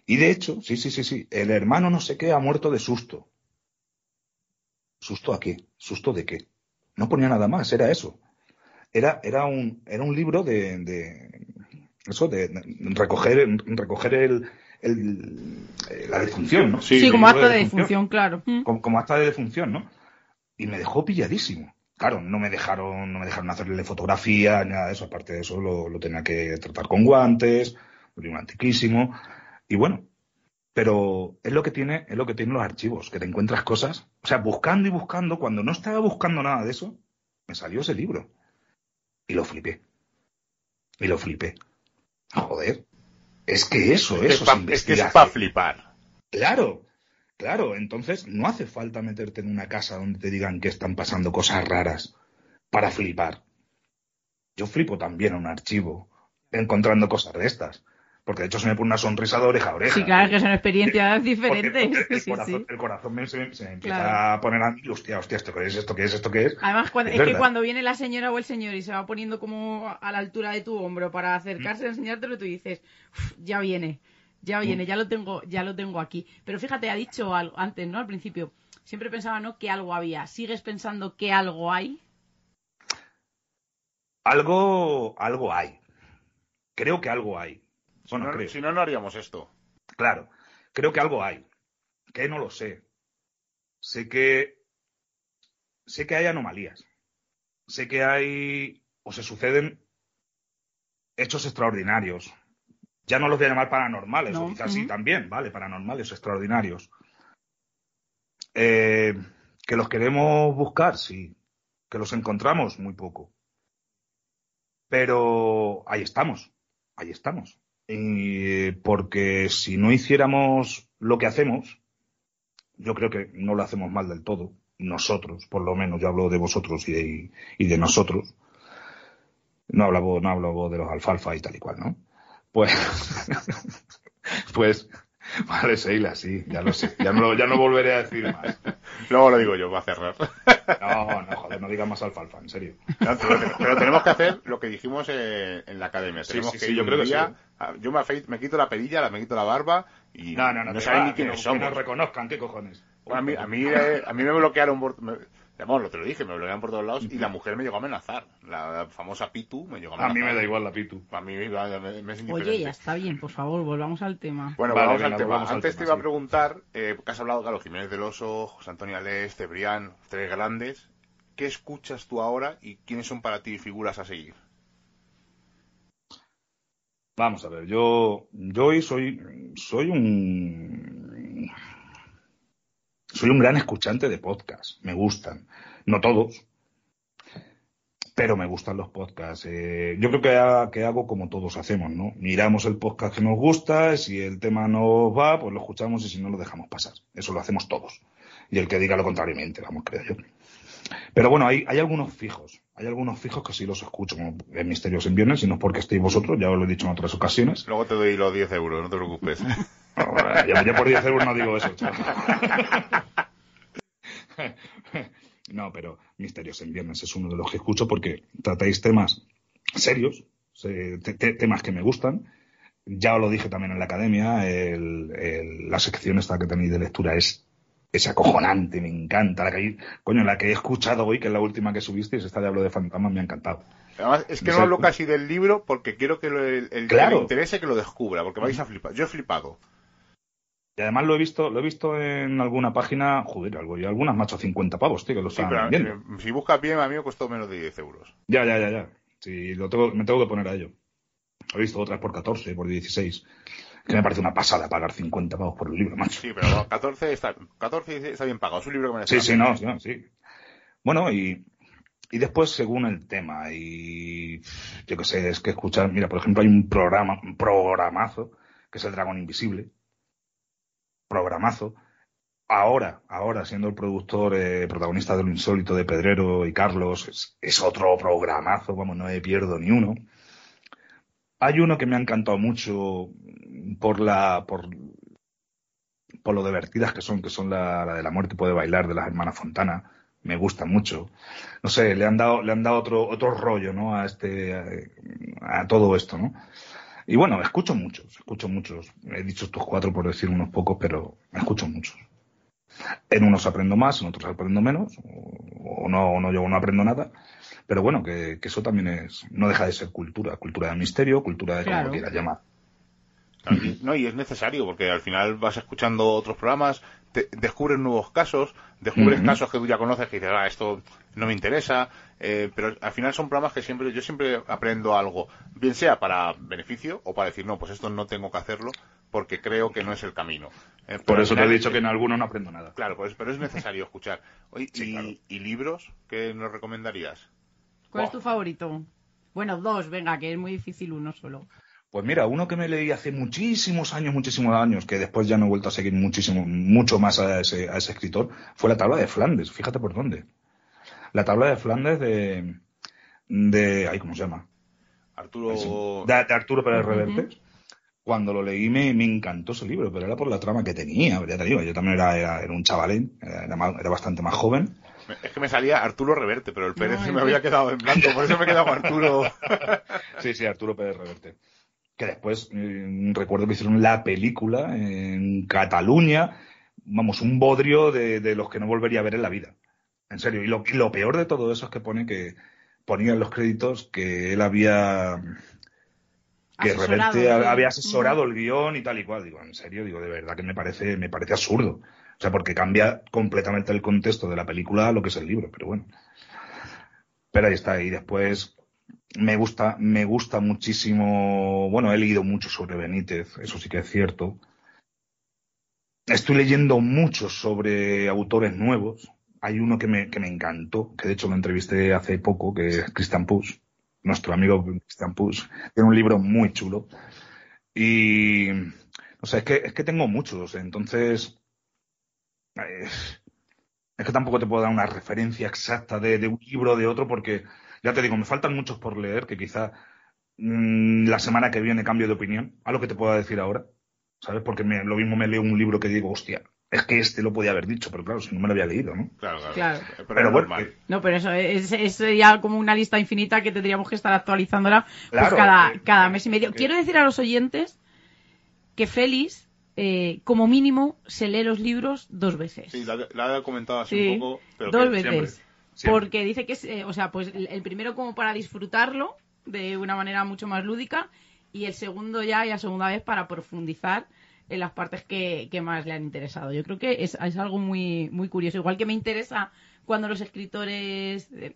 Y de hecho, sí, sí, sí, sí, el hermano no sé qué ha muerto de susto. ¿Susto a qué? ¿Susto de qué? No ponía nada más, era eso. Era, era, un, era un libro de, eso de recoger, recoger el, eh, la defunción, ¿no? Sí, como acta de defunción, claro. Mm. Como, acta de defunción, ¿no? Y me dejó pilladísimo. Claro, no me dejaron, no me dejaron hacerle fotografía, nada de eso. Aparte de eso, lo, tenía que tratar con guantes, un antiquísimo. Y bueno, pero es lo que tiene, es lo que tienen los archivos, que te encuentras cosas. O sea, buscando y buscando, cuando no estaba buscando nada de eso, me salió ese libro. Y lo flipé. Y lo flipé. Joder. Es que eso, eso es, que es para flipar. Claro, claro. Entonces no hace falta meterte en una casa donde te digan que están pasando cosas raras para flipar. Yo flipo también en un archivo encontrando cosas de estas. Porque de hecho se me pone una sonrisa de oreja a oreja. Sí, claro, que son <laughs> experiencias <laughs> diferentes. Porque- el, Sí, corazón, sí. el corazón me, se, se me empieza Claro. a poner a mí, hostia, hostia, esto qué es, esto qué es, esto qué es. Además, cuando- Es es, que cuando viene la señora o el señor y se va poniendo como a la altura de tu hombro para acercarse Mm. a enseñártelo, tú dices, "Uf, ya viene, ya viene, ya lo tengo, ya lo tengo aquí. Pero fíjate, ha dicho algo antes, ¿no? Al principio, siempre pensaba, ¿no? Que algo había. ¿Sigues pensando que algo hay? Algo, algo hay. Creo que algo hay. Bueno, si, no, creo. si no, no haríamos esto. Claro, creo que algo hay. Que no lo sé. Sé que. Sé que hay anomalías. Sé que hay. o se suceden hechos extraordinarios. Ya no los voy a llamar paranormales, No, o quizás sí también, ¿vale? Paranormales, extraordinarios. Eh, que los queremos buscar, sí. Que los encontramos, muy poco. Pero ahí estamos, ahí estamos. Y porque si no hiciéramos lo que hacemos, yo creo que no lo hacemos mal del todo. Nosotros, por lo menos, yo hablo de vosotros y de, y de nosotros. No hablo, no hablo de los alfalfa y tal y cual, ¿no? Pues, <laughs> pues, <laughs> vale, Seila, sí, ya lo sé. Ya no, ya no volveré a decir más. Luego lo digo yo, va a cerrar. <laughs> No, no, joder, no digas más alfalfa, en serio. No, pero, pero tenemos que hacer lo que dijimos eh, en la academia. Sí, Tenemos sí, que sí, yo creo que día- sí. a- Yo me, me quito la perilla, la- me quito la barba y No, no, no, te saben va, ni quiénes que, somos. Que nos reconozcan, ¿qué cojones? Bueno, a mí, a mí, eh, a mí me bloquearon por... Me, vamos, te lo dije, me bloquearon por todos lados y la mujer me llegó a amenazar. La famosa Pitu me llegó a A amenazar. mí me da igual la pitu. A mí me, me- me es indiferente. Oye, ya está bien, por favor, volvamos al tema. Bueno, Vale, vamos venga, al tema. volvamos al Antes tema, te iba a preguntar, eh, porque has hablado, claro, Jiménez del Oso, José Antonio Alés, Cebrián, tres grandes. ¿Qué escuchas tú ahora y quiénes son para ti figuras a seguir? Vamos a ver, yo, yo hoy soy, soy un, soy un gran escuchante de podcasts. Me gustan. No todos, pero me gustan los podcasts. Eh, yo creo que, ha- que hago como todos hacemos, ¿no? Miramos el podcast que nos gusta, si el tema nos va, pues lo escuchamos y si no lo dejamos pasar. Eso lo hacemos todos. Y el que diga lo contrario miente, vamos, creo yo. Pero bueno, hay, hay algunos fijos. Hay algunos fijos que sí los escucho, como en Misterios en Viernes, y no es porque estéis vosotros, ya os lo he dicho en otras ocasiones. Luego te doy los 10 euros, no te preocupes. <laughs> Yo, yo por 10 euros no digo eso, chaval. <laughs> No, pero Misterios en Viernes es uno de los que escucho porque tratáis temas serios, se- te- te- temas que me gustan. Ya os lo dije también en la academia, el- el- la sección esta que tenéis de lectura es, es acojonante, me encanta. La que, coño, la que he escuchado hoy, que es la última que subisteis, esta de Hablo de Fantasmas, me ha encantado. Además, es que no hablo casi del libro porque quiero que lo- el, el que le interese que lo descubra, porque vais a flipar. Yo he flipado. Y además lo he visto, lo he visto en alguna página, joder, algo, y algunas macho 50 pavos, tío, que lo Sí, están vendiendo. eh, si buscas bien, a mí me costó menos de 10 euros. Ya, ya, ya, ya. Sí, lo tengo, me tengo que poner a ello. He visto otras por 14, por 16. Que me parece una pasada pagar 50 pavos por el libro, macho. Sí, pero bueno, 14 está, 14 está bien pagado. Es un libro que merece Sí, sí, no, sí, no, sí. Bueno, y, y después según el tema, y yo qué sé, es que escuchar, mira, por ejemplo, hay un programa, un programazo, que es El Dragón Invisible. Programazo. Ahora, ahora, siendo el productor, eh, protagonista de Lo Insólito de Pedrero y Carlos, es, otro programazo, vamos, no me pierdo ni uno. Hay uno que me ha encantado mucho por la, por, lo divertidas que son, que son la, la de la muerte puede bailar de las hermanas Fontana. Me gusta mucho. No sé, le han dado, le han dado otro, otro rollo, ¿no? A este, a todo esto, ¿no? Y bueno, escucho muchos, escucho muchos. He dicho estos cuatro por decir unos pocos, pero escucho muchos. En unos aprendo más, en otros aprendo menos, o, o no, o no, yo no aprendo nada. Pero bueno, que, que eso también es, no deja de ser cultura, cultura de misterio, cultura de como Claro. quieras llamar. No, y es necesario, porque al final vas escuchando otros programas, te- descubres nuevos casos, descubres casos que tú ya conoces que dices, ah, esto no me interesa, eh, pero al final son programas que siempre, yo siempre aprendo algo, bien sea para beneficio o para decir, no, pues esto no tengo que hacerlo porque creo que no es el camino. Eh, Por eso te he dicho que en algunos no aprendo nada. Claro, pues, pero es necesario escuchar. <laughs> Oye, Sí, y, claro. ¿Y libros qué nos recomendarías? ¿Cuál es tu favorito? Bueno, dos, venga, que es muy difícil uno solo. Pues mira, uno que me leí hace muchísimos años, muchísimos años, que después ya no he vuelto a seguir muchísimo, mucho más a ese, a ese escritor, fue la tabla de Flandes. Fíjate por dónde. La tabla de Flandes de, de, ay, ¿cómo se llama? Arturo... De, de Arturo Pérez. Reverte. cuando lo leí me, me, encantó ese libro, pero era por la trama que tenía. Ya te digo, yo también era, era, un chavalín, era, era, bastante más joven. Es que me salía Arturo Reverte, pero el Pérez me había quedado en blanco, por eso me he quedado con Arturo. <laughs> sí, sí, Arturo Pérez Reverte. Que después mm, recuerdo que hicieron la película en Cataluña, vamos, un bodrio de, de, los que no volvería a ver en la vida. En serio. Y lo, lo peor de todo eso es que pone que ponía en los créditos que él había que Reverte había asesorado el guion y tal y cual. Digo, en serio, digo, de verdad que me parece, me parece absurdo. O sea, porque cambia completamente el contexto de la película a lo que es el libro, pero bueno. Pero ahí está. Y después me gusta, me gusta muchísimo. Bueno, he leído mucho sobre Benítez, eso sí que es cierto. Estoy leyendo mucho sobre autores nuevos. Hay uno que me, que me encantó, que de hecho lo entrevisté hace poco, que es Christian Puss, nuestro amigo Christian Puss. Tiene un libro muy chulo. Y, o sea, es que, es que tengo muchos. Entonces, es que tampoco te puedo dar una referencia exacta de, un libro o de otro porque, ya te digo, me faltan muchos por leer que quizá mm, la semana que viene cambio de opinión a lo que te pueda decir ahora. ¿Sabes? Porque lo mismo me leo un libro que digo, hostia, es que este lo podía haber dicho, pero claro, si no me lo había leído, ¿no? Claro, claro. Pero, bueno, No, pero eso es, ya como una lista infinita que tendríamos que estar actualizándola pues cada, cada mes y medio. Quiero decir a los oyentes que Félix eh, como mínimo se lee los libros dos veces. Sí, la, he comentado así un poco, pero dos veces. Porque dice que es, eh, o sea, pues el, primero como para disfrutarlo de una manera mucho más lúdica y el segundo ya y la segunda vez para profundizar en las partes que, que más le han interesado. Yo creo que es, es, algo muy, muy curioso. Igual que me interesa cuando los escritores eh,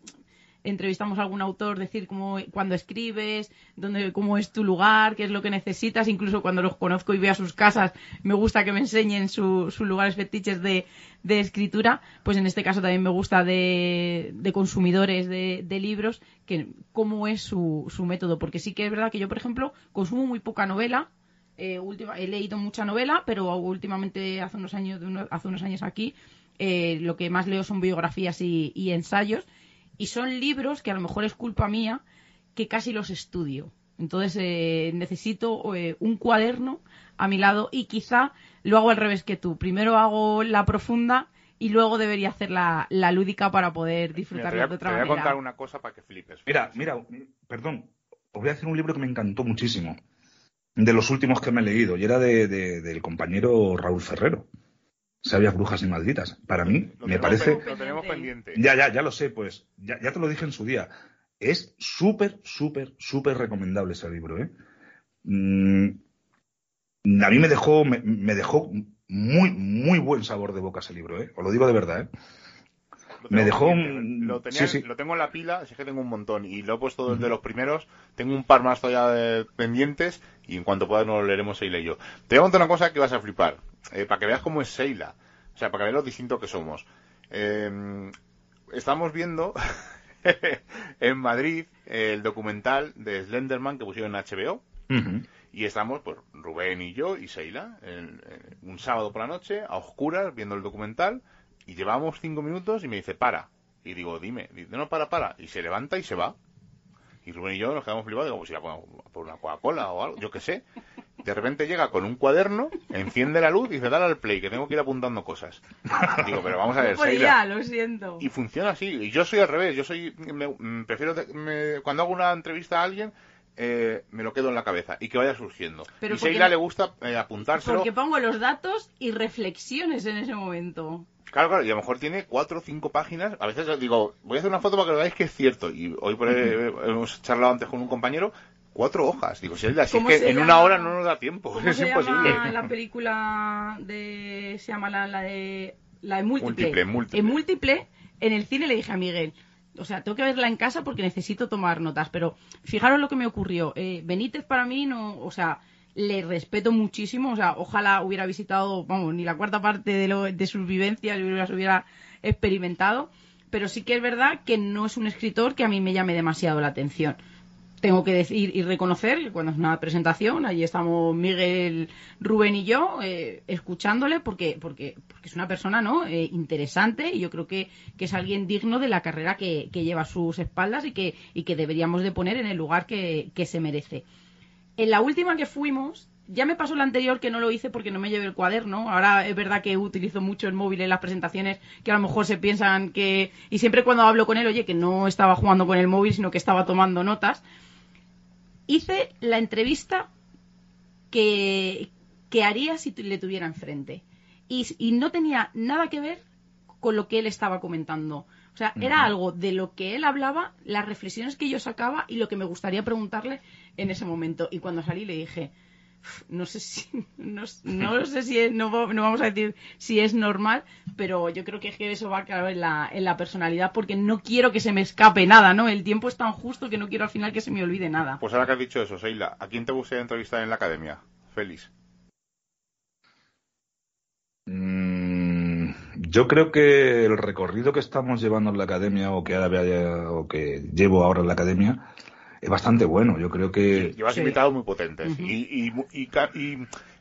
entrevistamos a algún autor, decir cómo, cuando escribes, dónde, cómo es tu lugar, qué es lo que necesitas, incluso cuando los conozco y veo a sus casas, me gusta que me enseñen sus lugares fetiches de, de, escritura, pues en este caso también me gusta de, de consumidores de, de, libros, que cómo es su, su método, porque sí que es verdad que yo, por ejemplo, consumo muy poca novela, eh, he leído mucha novela, pero últimamente hace unos años, hace unos años aquí, eh, lo que más leo son biografías y ensayos y son libros que a lo mejor es culpa mía que casi los estudio. Entonces eh, necesito eh, un cuaderno a mi lado y quizá lo hago al revés que tú. Primero hago la profunda y luego debería hacer la, lúdica para poder disfrutarlo de otra manera. Te voy a contar una cosa para que flipes. Mira, mira, perdón, os voy a hacer un libro que me encantó muchísimo, de los últimos que me he leído, y era de, del compañero Raúl Ferrero. Sabias brujas y malditas. Para mí, me parece. Lo tenemos pendiente. Ya, ya, ya lo sé, pues. Ya, ya te lo dije en su día. Es súper, súper, súper recomendable ese libro, ¿eh? Mm, a mí me dejó, me, dejó muy, muy buen sabor de boca ese libro, ¿eh? Os lo digo de verdad, ¿eh? me dejó un... lo, lo, tengo en la pila, es que tengo un montón y lo he puesto desde los primeros. Tengo un par más todavía de pendientes y en cuanto pueda nos lo leeremos y yo. Te voy a contar una cosa que vas a flipar. Eh, para que veas cómo es Seila. O sea, para que veas lo distinto que somos. Eh, estamos viendo <laughs> en Madrid el documental de Slenderman que pusieron en HBO. Y estamos, pues, Rubén y yo y Seila, un sábado por la noche, a oscuras, viendo el documental, y llevamos cinco minutos y me dice, para. Y digo, dime, dice, no, para, para. Y se levanta y se va. Y Rubén y yo nos quedamos flipados, digo, pues si por una Coca-Cola o algo, yo qué sé. De repente llega con un cuaderno, enciende la luz y dice, dale al play, que tengo que ir apuntando cosas. <laughs> Digo, pero vamos a ver, ya, lo siento. Y funciona así. Y yo soy al revés, yo soy, me, mm, prefiero, cuando hago una entrevista a alguien, eh, me lo quedo en la cabeza y que vaya surgiendo. Pero y Seila le gusta eh, apuntárselo. Porque pongo los datos y reflexiones en ese momento. Claro, claro, y a lo mejor tiene cuatro o cinco páginas. A veces digo, voy a hacer una foto para que lo veáis que es cierto. Y hoy por hemos charlado antes con un compañero cuatro hojas. Digo, si es que en una hora no nos da tiempo, es se imposible. Llama la película de se llama la, de la de múltiple. En múltiple en el cine le dije a Miguel, o sea, tengo que verla en casa porque necesito tomar notas, pero fijaros lo que me ocurrió. Eh, Benítez para mí no, o sea, le respeto muchísimo, o sea, ojalá hubiera visitado, vamos, ni la cuarta parte de, lo, de sus vivencias hubiera, hubiera experimentado, pero sí que es verdad que no es un escritor que a mí me llame demasiado la atención tengo que decir y reconocer cuando es una presentación, allí estamos Miguel, Rubén y yo, eh, escuchándole porque, porque, porque es una persona ¿no? Eh, interesante y yo creo que, que, es alguien digno de la carrera que, que, lleva a sus espaldas y que, y que deberíamos de poner en el lugar que, que se merece. En la última que fuimos, ya me pasó la anterior que no lo hice porque no me llevé el cuaderno. Ahora es verdad que utilizo mucho el móvil en las presentaciones, que a lo mejor se piensan que. Y siempre cuando hablo con él, oye, que no estaba jugando con el móvil, sino que estaba tomando notas. Hice la entrevista que, que haría si le tuviera enfrente. Y, y no tenía nada que ver con lo que él estaba comentando. O sea, era algo de lo que él hablaba, las reflexiones que yo sacaba y lo que me gustaría preguntarle en ese momento. Y cuando salí le dije, no sé si <laughs> no, sé si es, no, vamos a decir si es normal pero yo creo que eso va claro en la, en la personalidad porque no quiero que se me escape nada no el tiempo es tan justo que no quiero al final que se me olvide nada pues ahora que has dicho eso Seila ¿a quién te gustaría entrevistar en la academia? Félix mm, yo creo que el recorrido que estamos llevando en la academia o que ahora o que llevo ahora en la academia es bastante bueno. Yo creo que. llevas invitados muy potentes. y, y,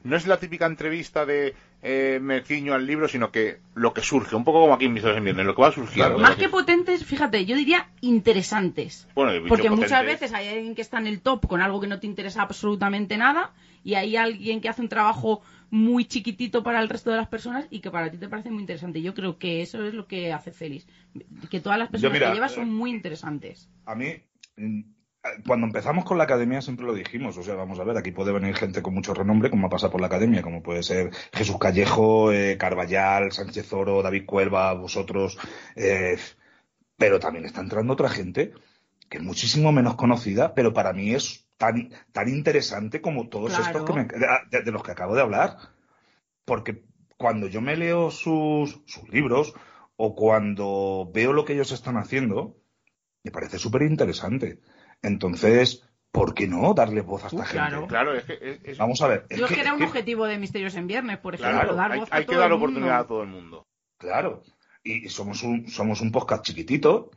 no es la típica entrevista de eh, me ciño al libro, sino que lo que surge, un poco como aquí en Mis en Viernes, lo que va surgiendo. Más que potentes, fíjate, yo diría interesantes. Porque muchas veces hay alguien que está en el top con algo que no te interesa absolutamente nada, y hay alguien que hace un trabajo muy chiquitito para el resto de las personas y que para ti te parece muy interesante. Yo creo que eso es lo que hace feliz. Que todas las personas que llevas son muy interesantes. A mí, cuando empezamos con la academia siempre lo dijimos, o sea, vamos a ver, aquí puede venir gente con mucho renombre, como ha pasado por la academia, como puede ser Jesús Callejo, eh, Carballal, Sánchez Oro, David Cuelva, vosotros, eh, pero también está entrando otra gente que es muchísimo menos conocida, pero para mí es tan, tan interesante como todos estos que de, los que acabo de hablar. Porque cuando yo me leo sus, sus libros o cuando veo lo que ellos están haciendo, me parece súper interesante. Entonces, ¿por qué no darle voz a esta gente? Claro, es que. Vamos a ver. Yo que, era un objetivo de Misterios en Viernes, por ejemplo, dar voz hay, hay que dar oportunidad a todo el mundo. Claro. Y somos un, somos un podcast chiquitito,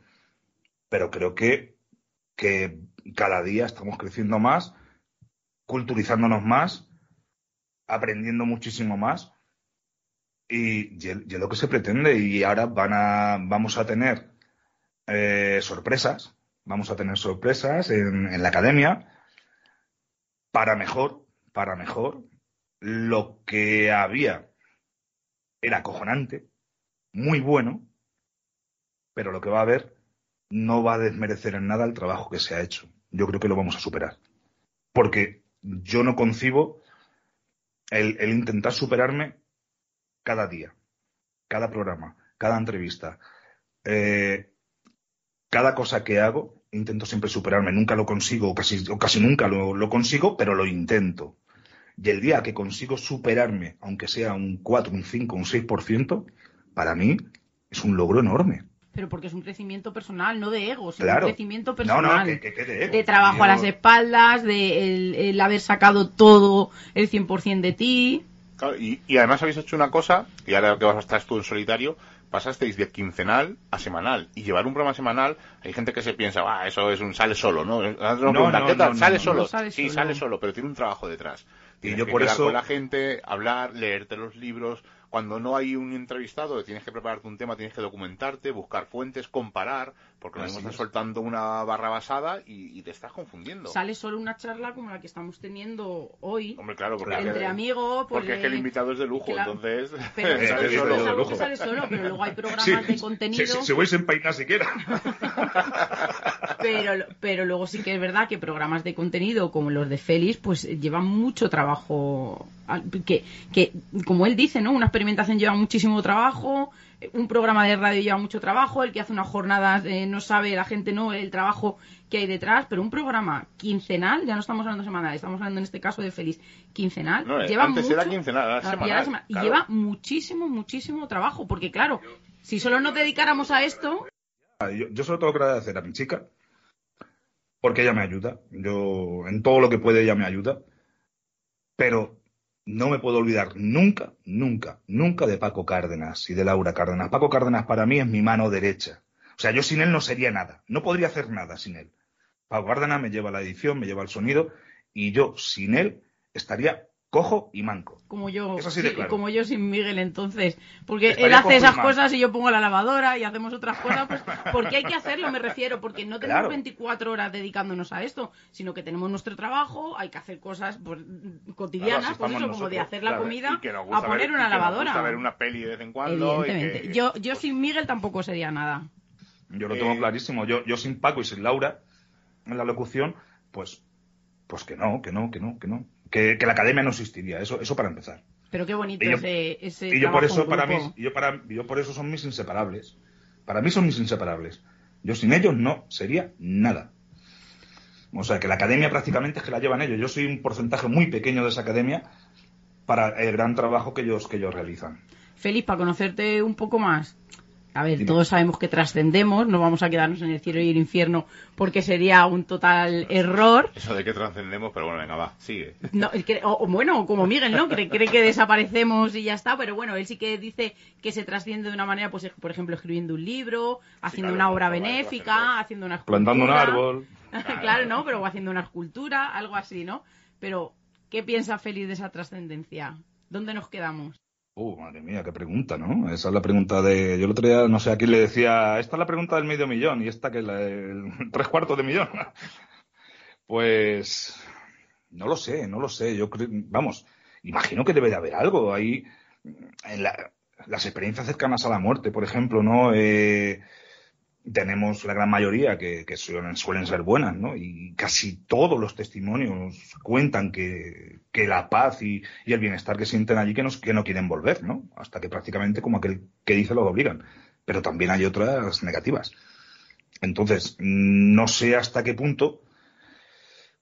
pero creo que, que cada día estamos creciendo más, culturizándonos más, aprendiendo muchísimo más. Y, y, es lo que se pretende. Y ahora van a, vamos a tener eh, sorpresas vamos a tener sorpresas en, la academia para mejor, para mejor. Lo que había era acojonante, muy bueno, pero lo que va a haber no va a desmerecer en nada el trabajo que se ha hecho. Yo creo que lo vamos a superar. Porque yo no concibo el, intentar superarme cada día, cada programa, cada entrevista, eh, cada cosa que hago intento siempre superarme, nunca lo consigo, o casi, casi nunca lo, consigo, pero lo intento. Y el día que consigo superarme, aunque sea un 4, un 5, un 6%, para mí es un logro enorme. Pero porque es un crecimiento personal, no de ego, sino un crecimiento personal. No, no, que, de, de, trabajo a las espaldas, de el, haber sacado todo el 100% de ti. y, y, además habéis hecho una cosa, y ahora que vas a estar tú en solitario, pasasteis de quincenal a semanal. Y llevar un programa semanal, hay gente que se piensa, ah, eso es un sale solo, ¿no? ¿Sale solo? sí, sale solo, pero tiene un trabajo detrás. Tienes y yo que por eso... con la gente, hablar, leerte los libros, cuando no hay un entrevistado, tienes que prepararte un tema, tienes que documentarte, buscar fuentes, comparar, porque nos estás soltando una barra basada y, te estás confundiendo. Sale solo una charla como la que estamos teniendo hoy. Hombre, claro, porque entre amigos. Porque es que el invitado es de lujo, entonces. Pero <laughs> sale, solo, sale solo, pero luego hay programas de contenido. Si, vais en peinar siquiera. pero, pero luego sí que es verdad que programas de contenido como los de Félix, pues llevan mucho trabajo. Que, que como él dice, ¿no? Una experimentación lleva muchísimo trabajo un programa de radio lleva mucho trabajo, el que hace una jornada eh, no sabe, la gente no, el trabajo que hay detrás, pero un programa quincenal, ya no estamos hablando semanal, estamos hablando en este caso de Feliz, quincenal, lleva antes era quincenal, semanal, y lleva muchísimo, muchísimo trabajo, porque claro, si solo nos dedicáramos a esto... Yo, yo solo tengo que agradecer a mi chica, porque ella me ayuda, yo en todo lo que puede ella me ayuda, pero no me puedo olvidar nunca, nunca, nunca de Paco Cárdenas y de Laura Cárdenas. Paco Cárdenas para mí es mi mano derecha. O sea, yo sin él no sería nada. No podría hacer nada sin él. Paco Cárdenas me lleva la edición, me lleva el sonido y yo sin él estaría cojo y manco. Como yo, Eso sí de sí, claro. como yo sin Miguel entonces. Porque Estaría él hace esas cosas y yo pongo la lavadora y hacemos otras cosas, pues porque hay que hacerlo, me refiero, porque no tenemos Claro. 24 horas dedicándonos a esto, sino que tenemos nuestro trabajo, hay que hacer cosas pues, cotidianas, Claro, pues eso, como de hacer la claro, comida que a poner ver, una y que nos lavadora. gusta ver una peli de vez en cuando. y Evidentemente. que- yo yo pues, sin Miguel tampoco sería nada. Yo lo tengo Eh, clarísimo. Yo, yo sin Paco y sin Laura en la locución, pues, pues que no, que no, que no, que no. Que, que la academia no existiría. Eso, eso para empezar. Pero qué bonito Y yo- ese, ese Y yo por eso, para mí, grupo. yo para, yo por eso son mis inseparables. Para mí son mis inseparables. Yo sin ellos no sería nada. O sea, que la academia prácticamente es que la llevan ellos. Yo soy un porcentaje muy pequeño de esa academia para el gran trabajo que ellos, que ellos realizan. Feliz, para conocerte un poco más. A ver, Dime. todos sabemos que trascendemos, no vamos a quedarnos en el cielo y el infierno porque sería un total error. Eso de que trascendemos, pero bueno, venga, va, sigue. No, o, o bueno, como Miguel, ¿no? Cree, cree que desaparecemos y ya está, pero bueno, él sí que dice que se trasciende de una manera, pues por ejemplo, escribiendo un libro, haciendo claro, una obra benéfica, haciendo una escultura. Plantando un árbol. <laughs> claro, ¿no? Pero haciendo una escultura, algo así, ¿no? Pero, ¿qué piensa Feliz de esa trascendencia? ¿Dónde nos quedamos? Uh, madre mía, qué pregunta, ¿no? Esa es la pregunta de. Yo el otro día, no sé a quién le decía, esta es la pregunta del medio millón y esta que es la del <laughs> tres cuartos de millón. <laughs> Pues. No lo sé, no lo sé. Yo creo. Vamos, imagino que debe de haber algo ahí. En la- las experiencias cercanas a la muerte, por ejemplo, ¿no? Eh, tenemos la gran mayoría que, suelen, suelen ser buenas, ¿no? Y casi todos los testimonios cuentan que, que la paz y, y el bienestar que sienten allí que, nos, que no quieren volver, ¿no? Hasta que prácticamente como aquel que dice lo obligan. Pero también hay otras negativas. Entonces, no sé hasta qué punto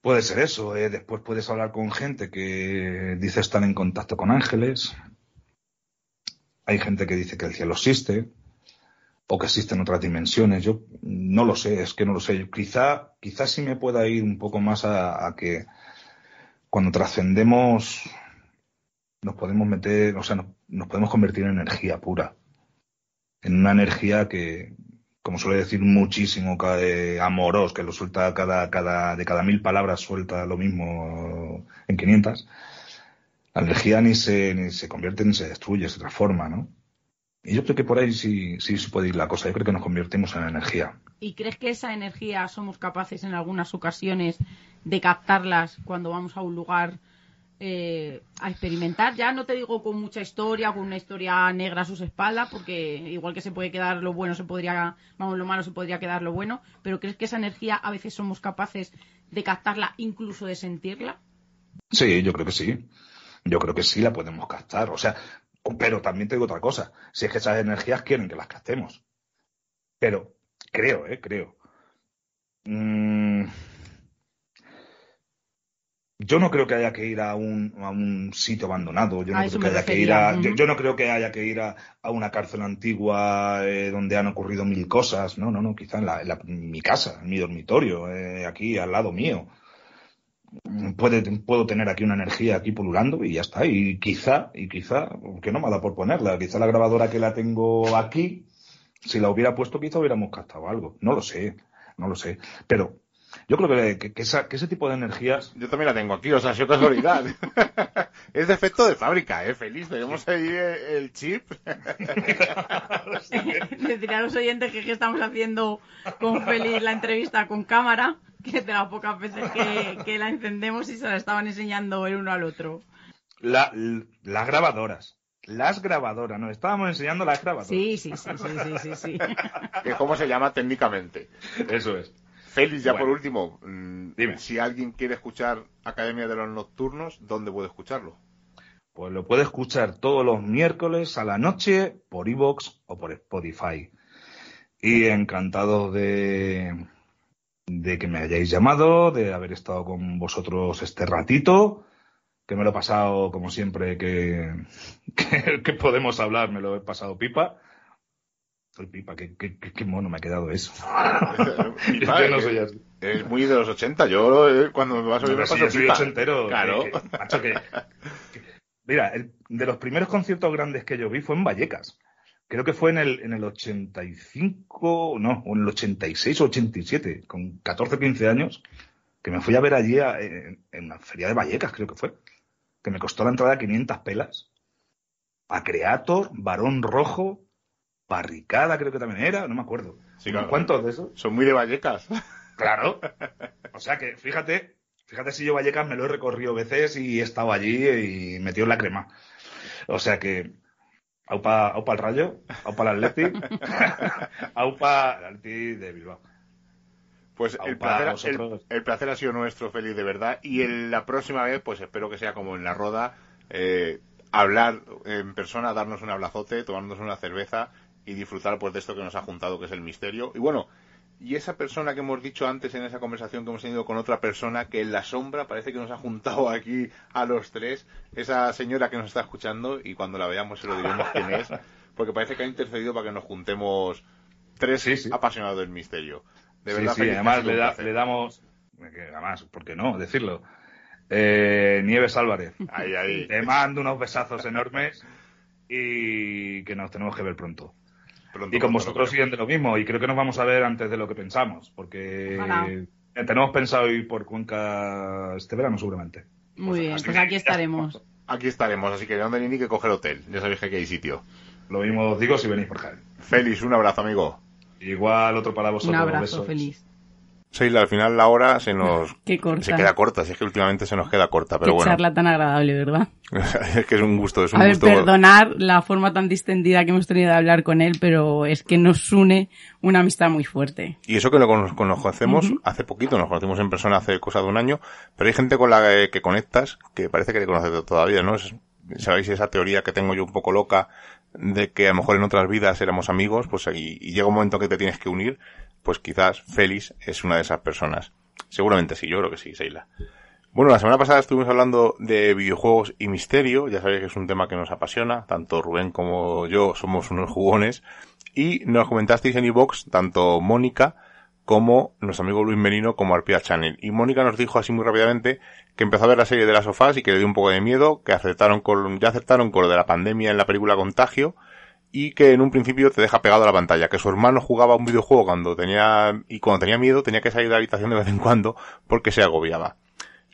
puede ser eso. ¿eh? Después puedes hablar con gente que dice estar en contacto con ángeles. Hay gente que dice que el cielo existe o que existen otras dimensiones. Yo no lo sé, es que no lo sé. Quizá, quizá sí me pueda ir un poco más a, que cuando trascendemos nos podemos meter, o sea, nos, podemos convertir en energía pura. En una energía que, como suele decir muchísimo cae amoros, que lo suelta cada, cada, de cada mil palabras suelta lo mismo en 500. La energía ni se, ni se convierte ni se destruye, se transforma, ¿no? Y yo creo que por ahí sí, sí se puede ir la cosa. Yo creo que nos convertimos en energía. ¿Y crees que esa energía somos capaces en algunas ocasiones de captarlas cuando vamos a un lugar eh, a experimentar? Ya no te digo con mucha historia, con una historia negra a sus espaldas, porque igual que se puede quedar lo bueno, se podría, vamos, lo malo se podría quedar lo bueno, pero ¿crees que esa energía a veces somos capaces de captarla, incluso de sentirla? Sí, yo creo que sí. Yo creo que sí la podemos captar. O sea, pero también te digo otra cosa. Si es que esas energías quieren que las captemos. Pero creo, eh, creo. Mm, yo no creo que haya que ir a un, a un sitio abandonado. Yo no creo que haya que ir a, yo, yo no creo que haya que ir a, a una cárcel antigua eh, donde han ocurrido mil cosas. No, no, no. Quizá en, la- en la- en mi casa, en mi dormitorio, eh, aquí al lado mío puede, puedo tener aquí una energía aquí pululando y ya está. Y quizá, y quizá, que no me ha dado por ponerla, quizá la grabadora que la tengo aquí, si la hubiera puesto, quizá hubiéramos captado algo. No lo sé, no lo sé. Pero yo creo que, que- que esa- que ese tipo de energías, Yo también la tengo aquí, o sea, ha sido casualidad. es defecto de fábrica, ¿eh? Feliz, tenemos ahí el chip. <laughs> Deciré a los oyentes que, que estamos haciendo con Feliz la entrevista con cámara, que es de las pocas veces que, que la encendemos y se la estaban enseñando el uno al otro. la- las grabadoras, las grabadoras, nos estábamos enseñando las grabadoras. Sí, sí, sí, sí, sí, sí, sí. como se llama técnicamente. Eso es. Félix, ya Bueno. por último, mm, Dime. si alguien quiere escuchar Academia de los Nocturnos, ¿dónde puede escucharlo? Pues lo puede escuchar todos los miércoles a la noche por iVoox o por Spotify. Y encantado de, de que me hayáis llamado, de haber estado con vosotros este ratito, que me lo he pasado como siempre que, <laughs> que, que podemos hablar, me lo he pasado pipa. Soy pipa, qué, qué, qué- qué mono me ha quedado eso. <laughs> Pipa, Yo no eh, soy así. Es muy de los 80. Yo, eh, cuando me vas a oír, me si paso soy ochentero. Claro. que- que- macho, que- que- mira, el- de los primeros conciertos grandes que yo vi fue en Vallecas. Creo que fue en el, en el 85, no, o en el 86 o 87, con 14, 15 años, que me fui a ver allí a- en, en la feria de Vallecas, creo que fue. que me costó la entrada 500 pelas. A Creator, Varón Rojo, Barricada creo que también era, no me acuerdo. Sí, claro. ¿Cuántos de esos? Son muy de Vallecas. <laughs> Claro. O sea que, fíjate, fíjate si yo Vallecas me lo he recorrido veces y he estado allí y metido en la crema. O sea que, aupa, aupa el Rayo, aupa el Atleti, <laughs> aupa el Atleti de Bilbao. Pues el placer, el, el placer ha sido nuestro, feliz de verdad. Y en la próxima vez, pues espero que sea como en la roda, eh, hablar en persona, darnos un abrazote, tomarnos una cerveza y disfrutar pues de esto que nos ha juntado, que es el misterio. Y bueno, y esa persona que hemos dicho antes en esa conversación que hemos tenido con otra persona, que en la sombra parece que nos ha juntado <laughs> aquí a los tres, esa señora que nos está escuchando, y cuando la veamos se lo diremos quién es, porque parece que ha intercedido para que nos juntemos tres Sí, sí. apasionados del misterio. De verdad, sí, además le, da- le damos, además, ¿por qué no decirlo? Eh, Nieves Álvarez, Ahí, ahí. te mando unos besazos enormes y que nos tenemos que ver pronto. Pronto, Y con vosotros lo siguen de lo mismo y creo que nos vamos a ver antes de lo que pensamos, porque eh, tenemos pensado ir por Cuenca este verano seguramente. Muy Pues bien, así pues aquí estaremos. <laughs> Aquí estaremos, así que no tenéis ni que coger hotel. Ya sabéis que aquí hay sitio. Lo mismo os digo si venís por Jaén. Félix, un abrazo, amigo. Igual otro para vosotros. Un abrazo besos. feliz. Seila, al final la hora se nos se queda corta, si es que últimamente se nos queda corta, pero Qué bueno, charla tan agradable, ¿verdad? <laughs> es que es un gusto, es un A ver, gusto. perdonar la forma tan distendida que hemos tenido de hablar con él, pero es que nos une una amistad muy fuerte. Y eso que lo conocemos hace poquito, nos conocimos en persona hace cosa de un año, pero hay gente con la que, que conectas que parece que te conoces todavía, ¿no? Es- Sabéis esa teoría que tengo yo un poco loca de que a lo mejor en otras vidas éramos amigos, pues y, y llega un momento que te tienes que unir, pues quizás Félix es una de esas personas. Seguramente sí, yo creo que sí, Seila. Bueno, la semana pasada estuvimos hablando de videojuegos y misterio, ya sabéis que es un tema que nos apasiona, tanto Rubén como yo somos unos jugones, y nos comentasteis en iVox, tanto Mónica como nuestro amigo Luis Merino como Arpia Channel. Y Mónica nos dijo así muy rápidamente que empezó a ver la serie de las sofás y que le dio un poco de miedo, que acertaron con, ya acertaron con lo de la pandemia en la película Contagio, y que en un principio te deja pegado a la pantalla, que su hermano jugaba un videojuego cuando tenía, y cuando tenía miedo tenía que salir de la habitación de vez en cuando porque se agobiaba.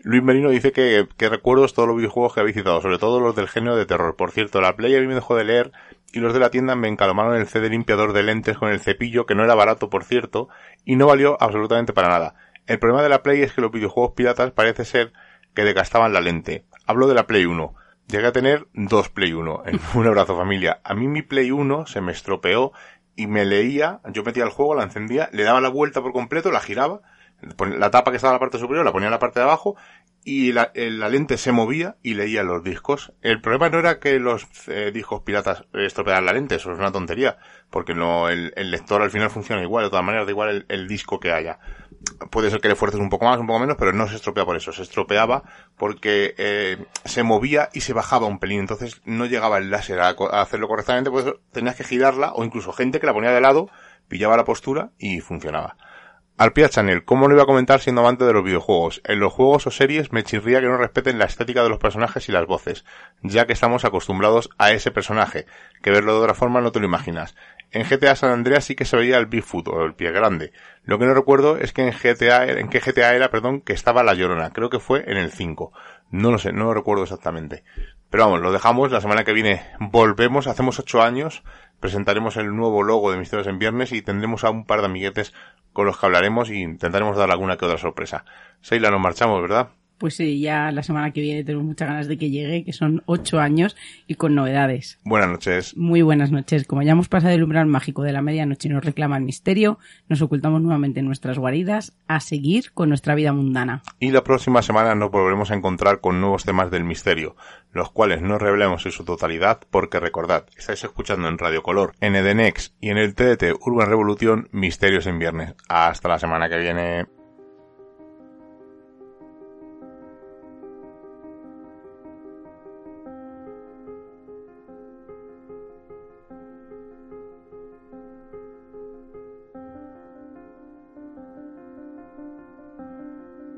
Luis Merino dice que, que recuerdos todos los videojuegos que habéis citado, sobre todo los del género de terror. Por cierto, la Play a mí me dejó de leer y los de la tienda me encalomaron el CD limpiador de lentes con el cepillo, que no era barato, por cierto, y no valió absolutamente para nada. El problema de la Play es que los videojuegos piratas parece ser que desgastaban la lente. Hablo de la Play 1. Llegué a tener dos Play 1. En <laughs> un abrazo familia. A mí mi Play 1 se me estropeó y me leía, yo metía el juego, la encendía, le daba la vuelta por completo, la giraba, la tapa que estaba en la parte superior la ponía en la parte de abajo y la, la lente se movía y leía los discos. El problema no era que los eh, discos piratas estropearan la lente, eso es una tontería, porque no, el, lector al final funciona igual, de todas maneras da igual el disco que haya. Puede ser que le fuerces un poco más, un poco menos, pero no se estropea por eso, se estropeaba porque eh, se movía y se bajaba un pelín, entonces no llegaba el láser a, hacerlo correctamente, pues tenías que girarla, o incluso gente que la ponía de lado, pillaba la postura y funcionaba. Arpia Channel, ¿cómo no iba a comentar siendo amante de los videojuegos? En los juegos o series me chirría que no respeten la estética de los personajes y las voces, ya que estamos acostumbrados a ese personaje, que verlo de otra forma no te lo imaginas. En GTA San Andreas sí que se veía el Bigfoot o el pie grande. Lo que no recuerdo es que en GTA, en qué GTA era, perdón, que estaba la llorona. Creo que fue en el 5. No lo sé, no lo recuerdo exactamente. Pero vamos, lo dejamos. La semana que viene volvemos. Hacemos ocho años. Presentaremos el nuevo logo de Misterios en Viernes y tendremos a un par de amiguetes con los que hablaremos y intentaremos dar alguna que otra sorpresa. Seila, nos marchamos, ¿verdad? Pues sí, ya la semana que viene tenemos muchas ganas de que llegue, que son ocho años y con novedades. Buenas noches. Muy buenas noches. Como ya hemos pasado el umbral mágico de la medianoche y nos reclama el misterio, nos ocultamos nuevamente en nuestras guaridas a seguir con nuestra vida mundana. Y la próxima semana nos volveremos a encontrar con nuevos temas del misterio, los cuales no revelemos en su totalidad porque recordad, estáis escuchando en Radio Color, en Edenex y en el TDT Urban Revolución Misterios en Viernes. Hasta la semana que viene.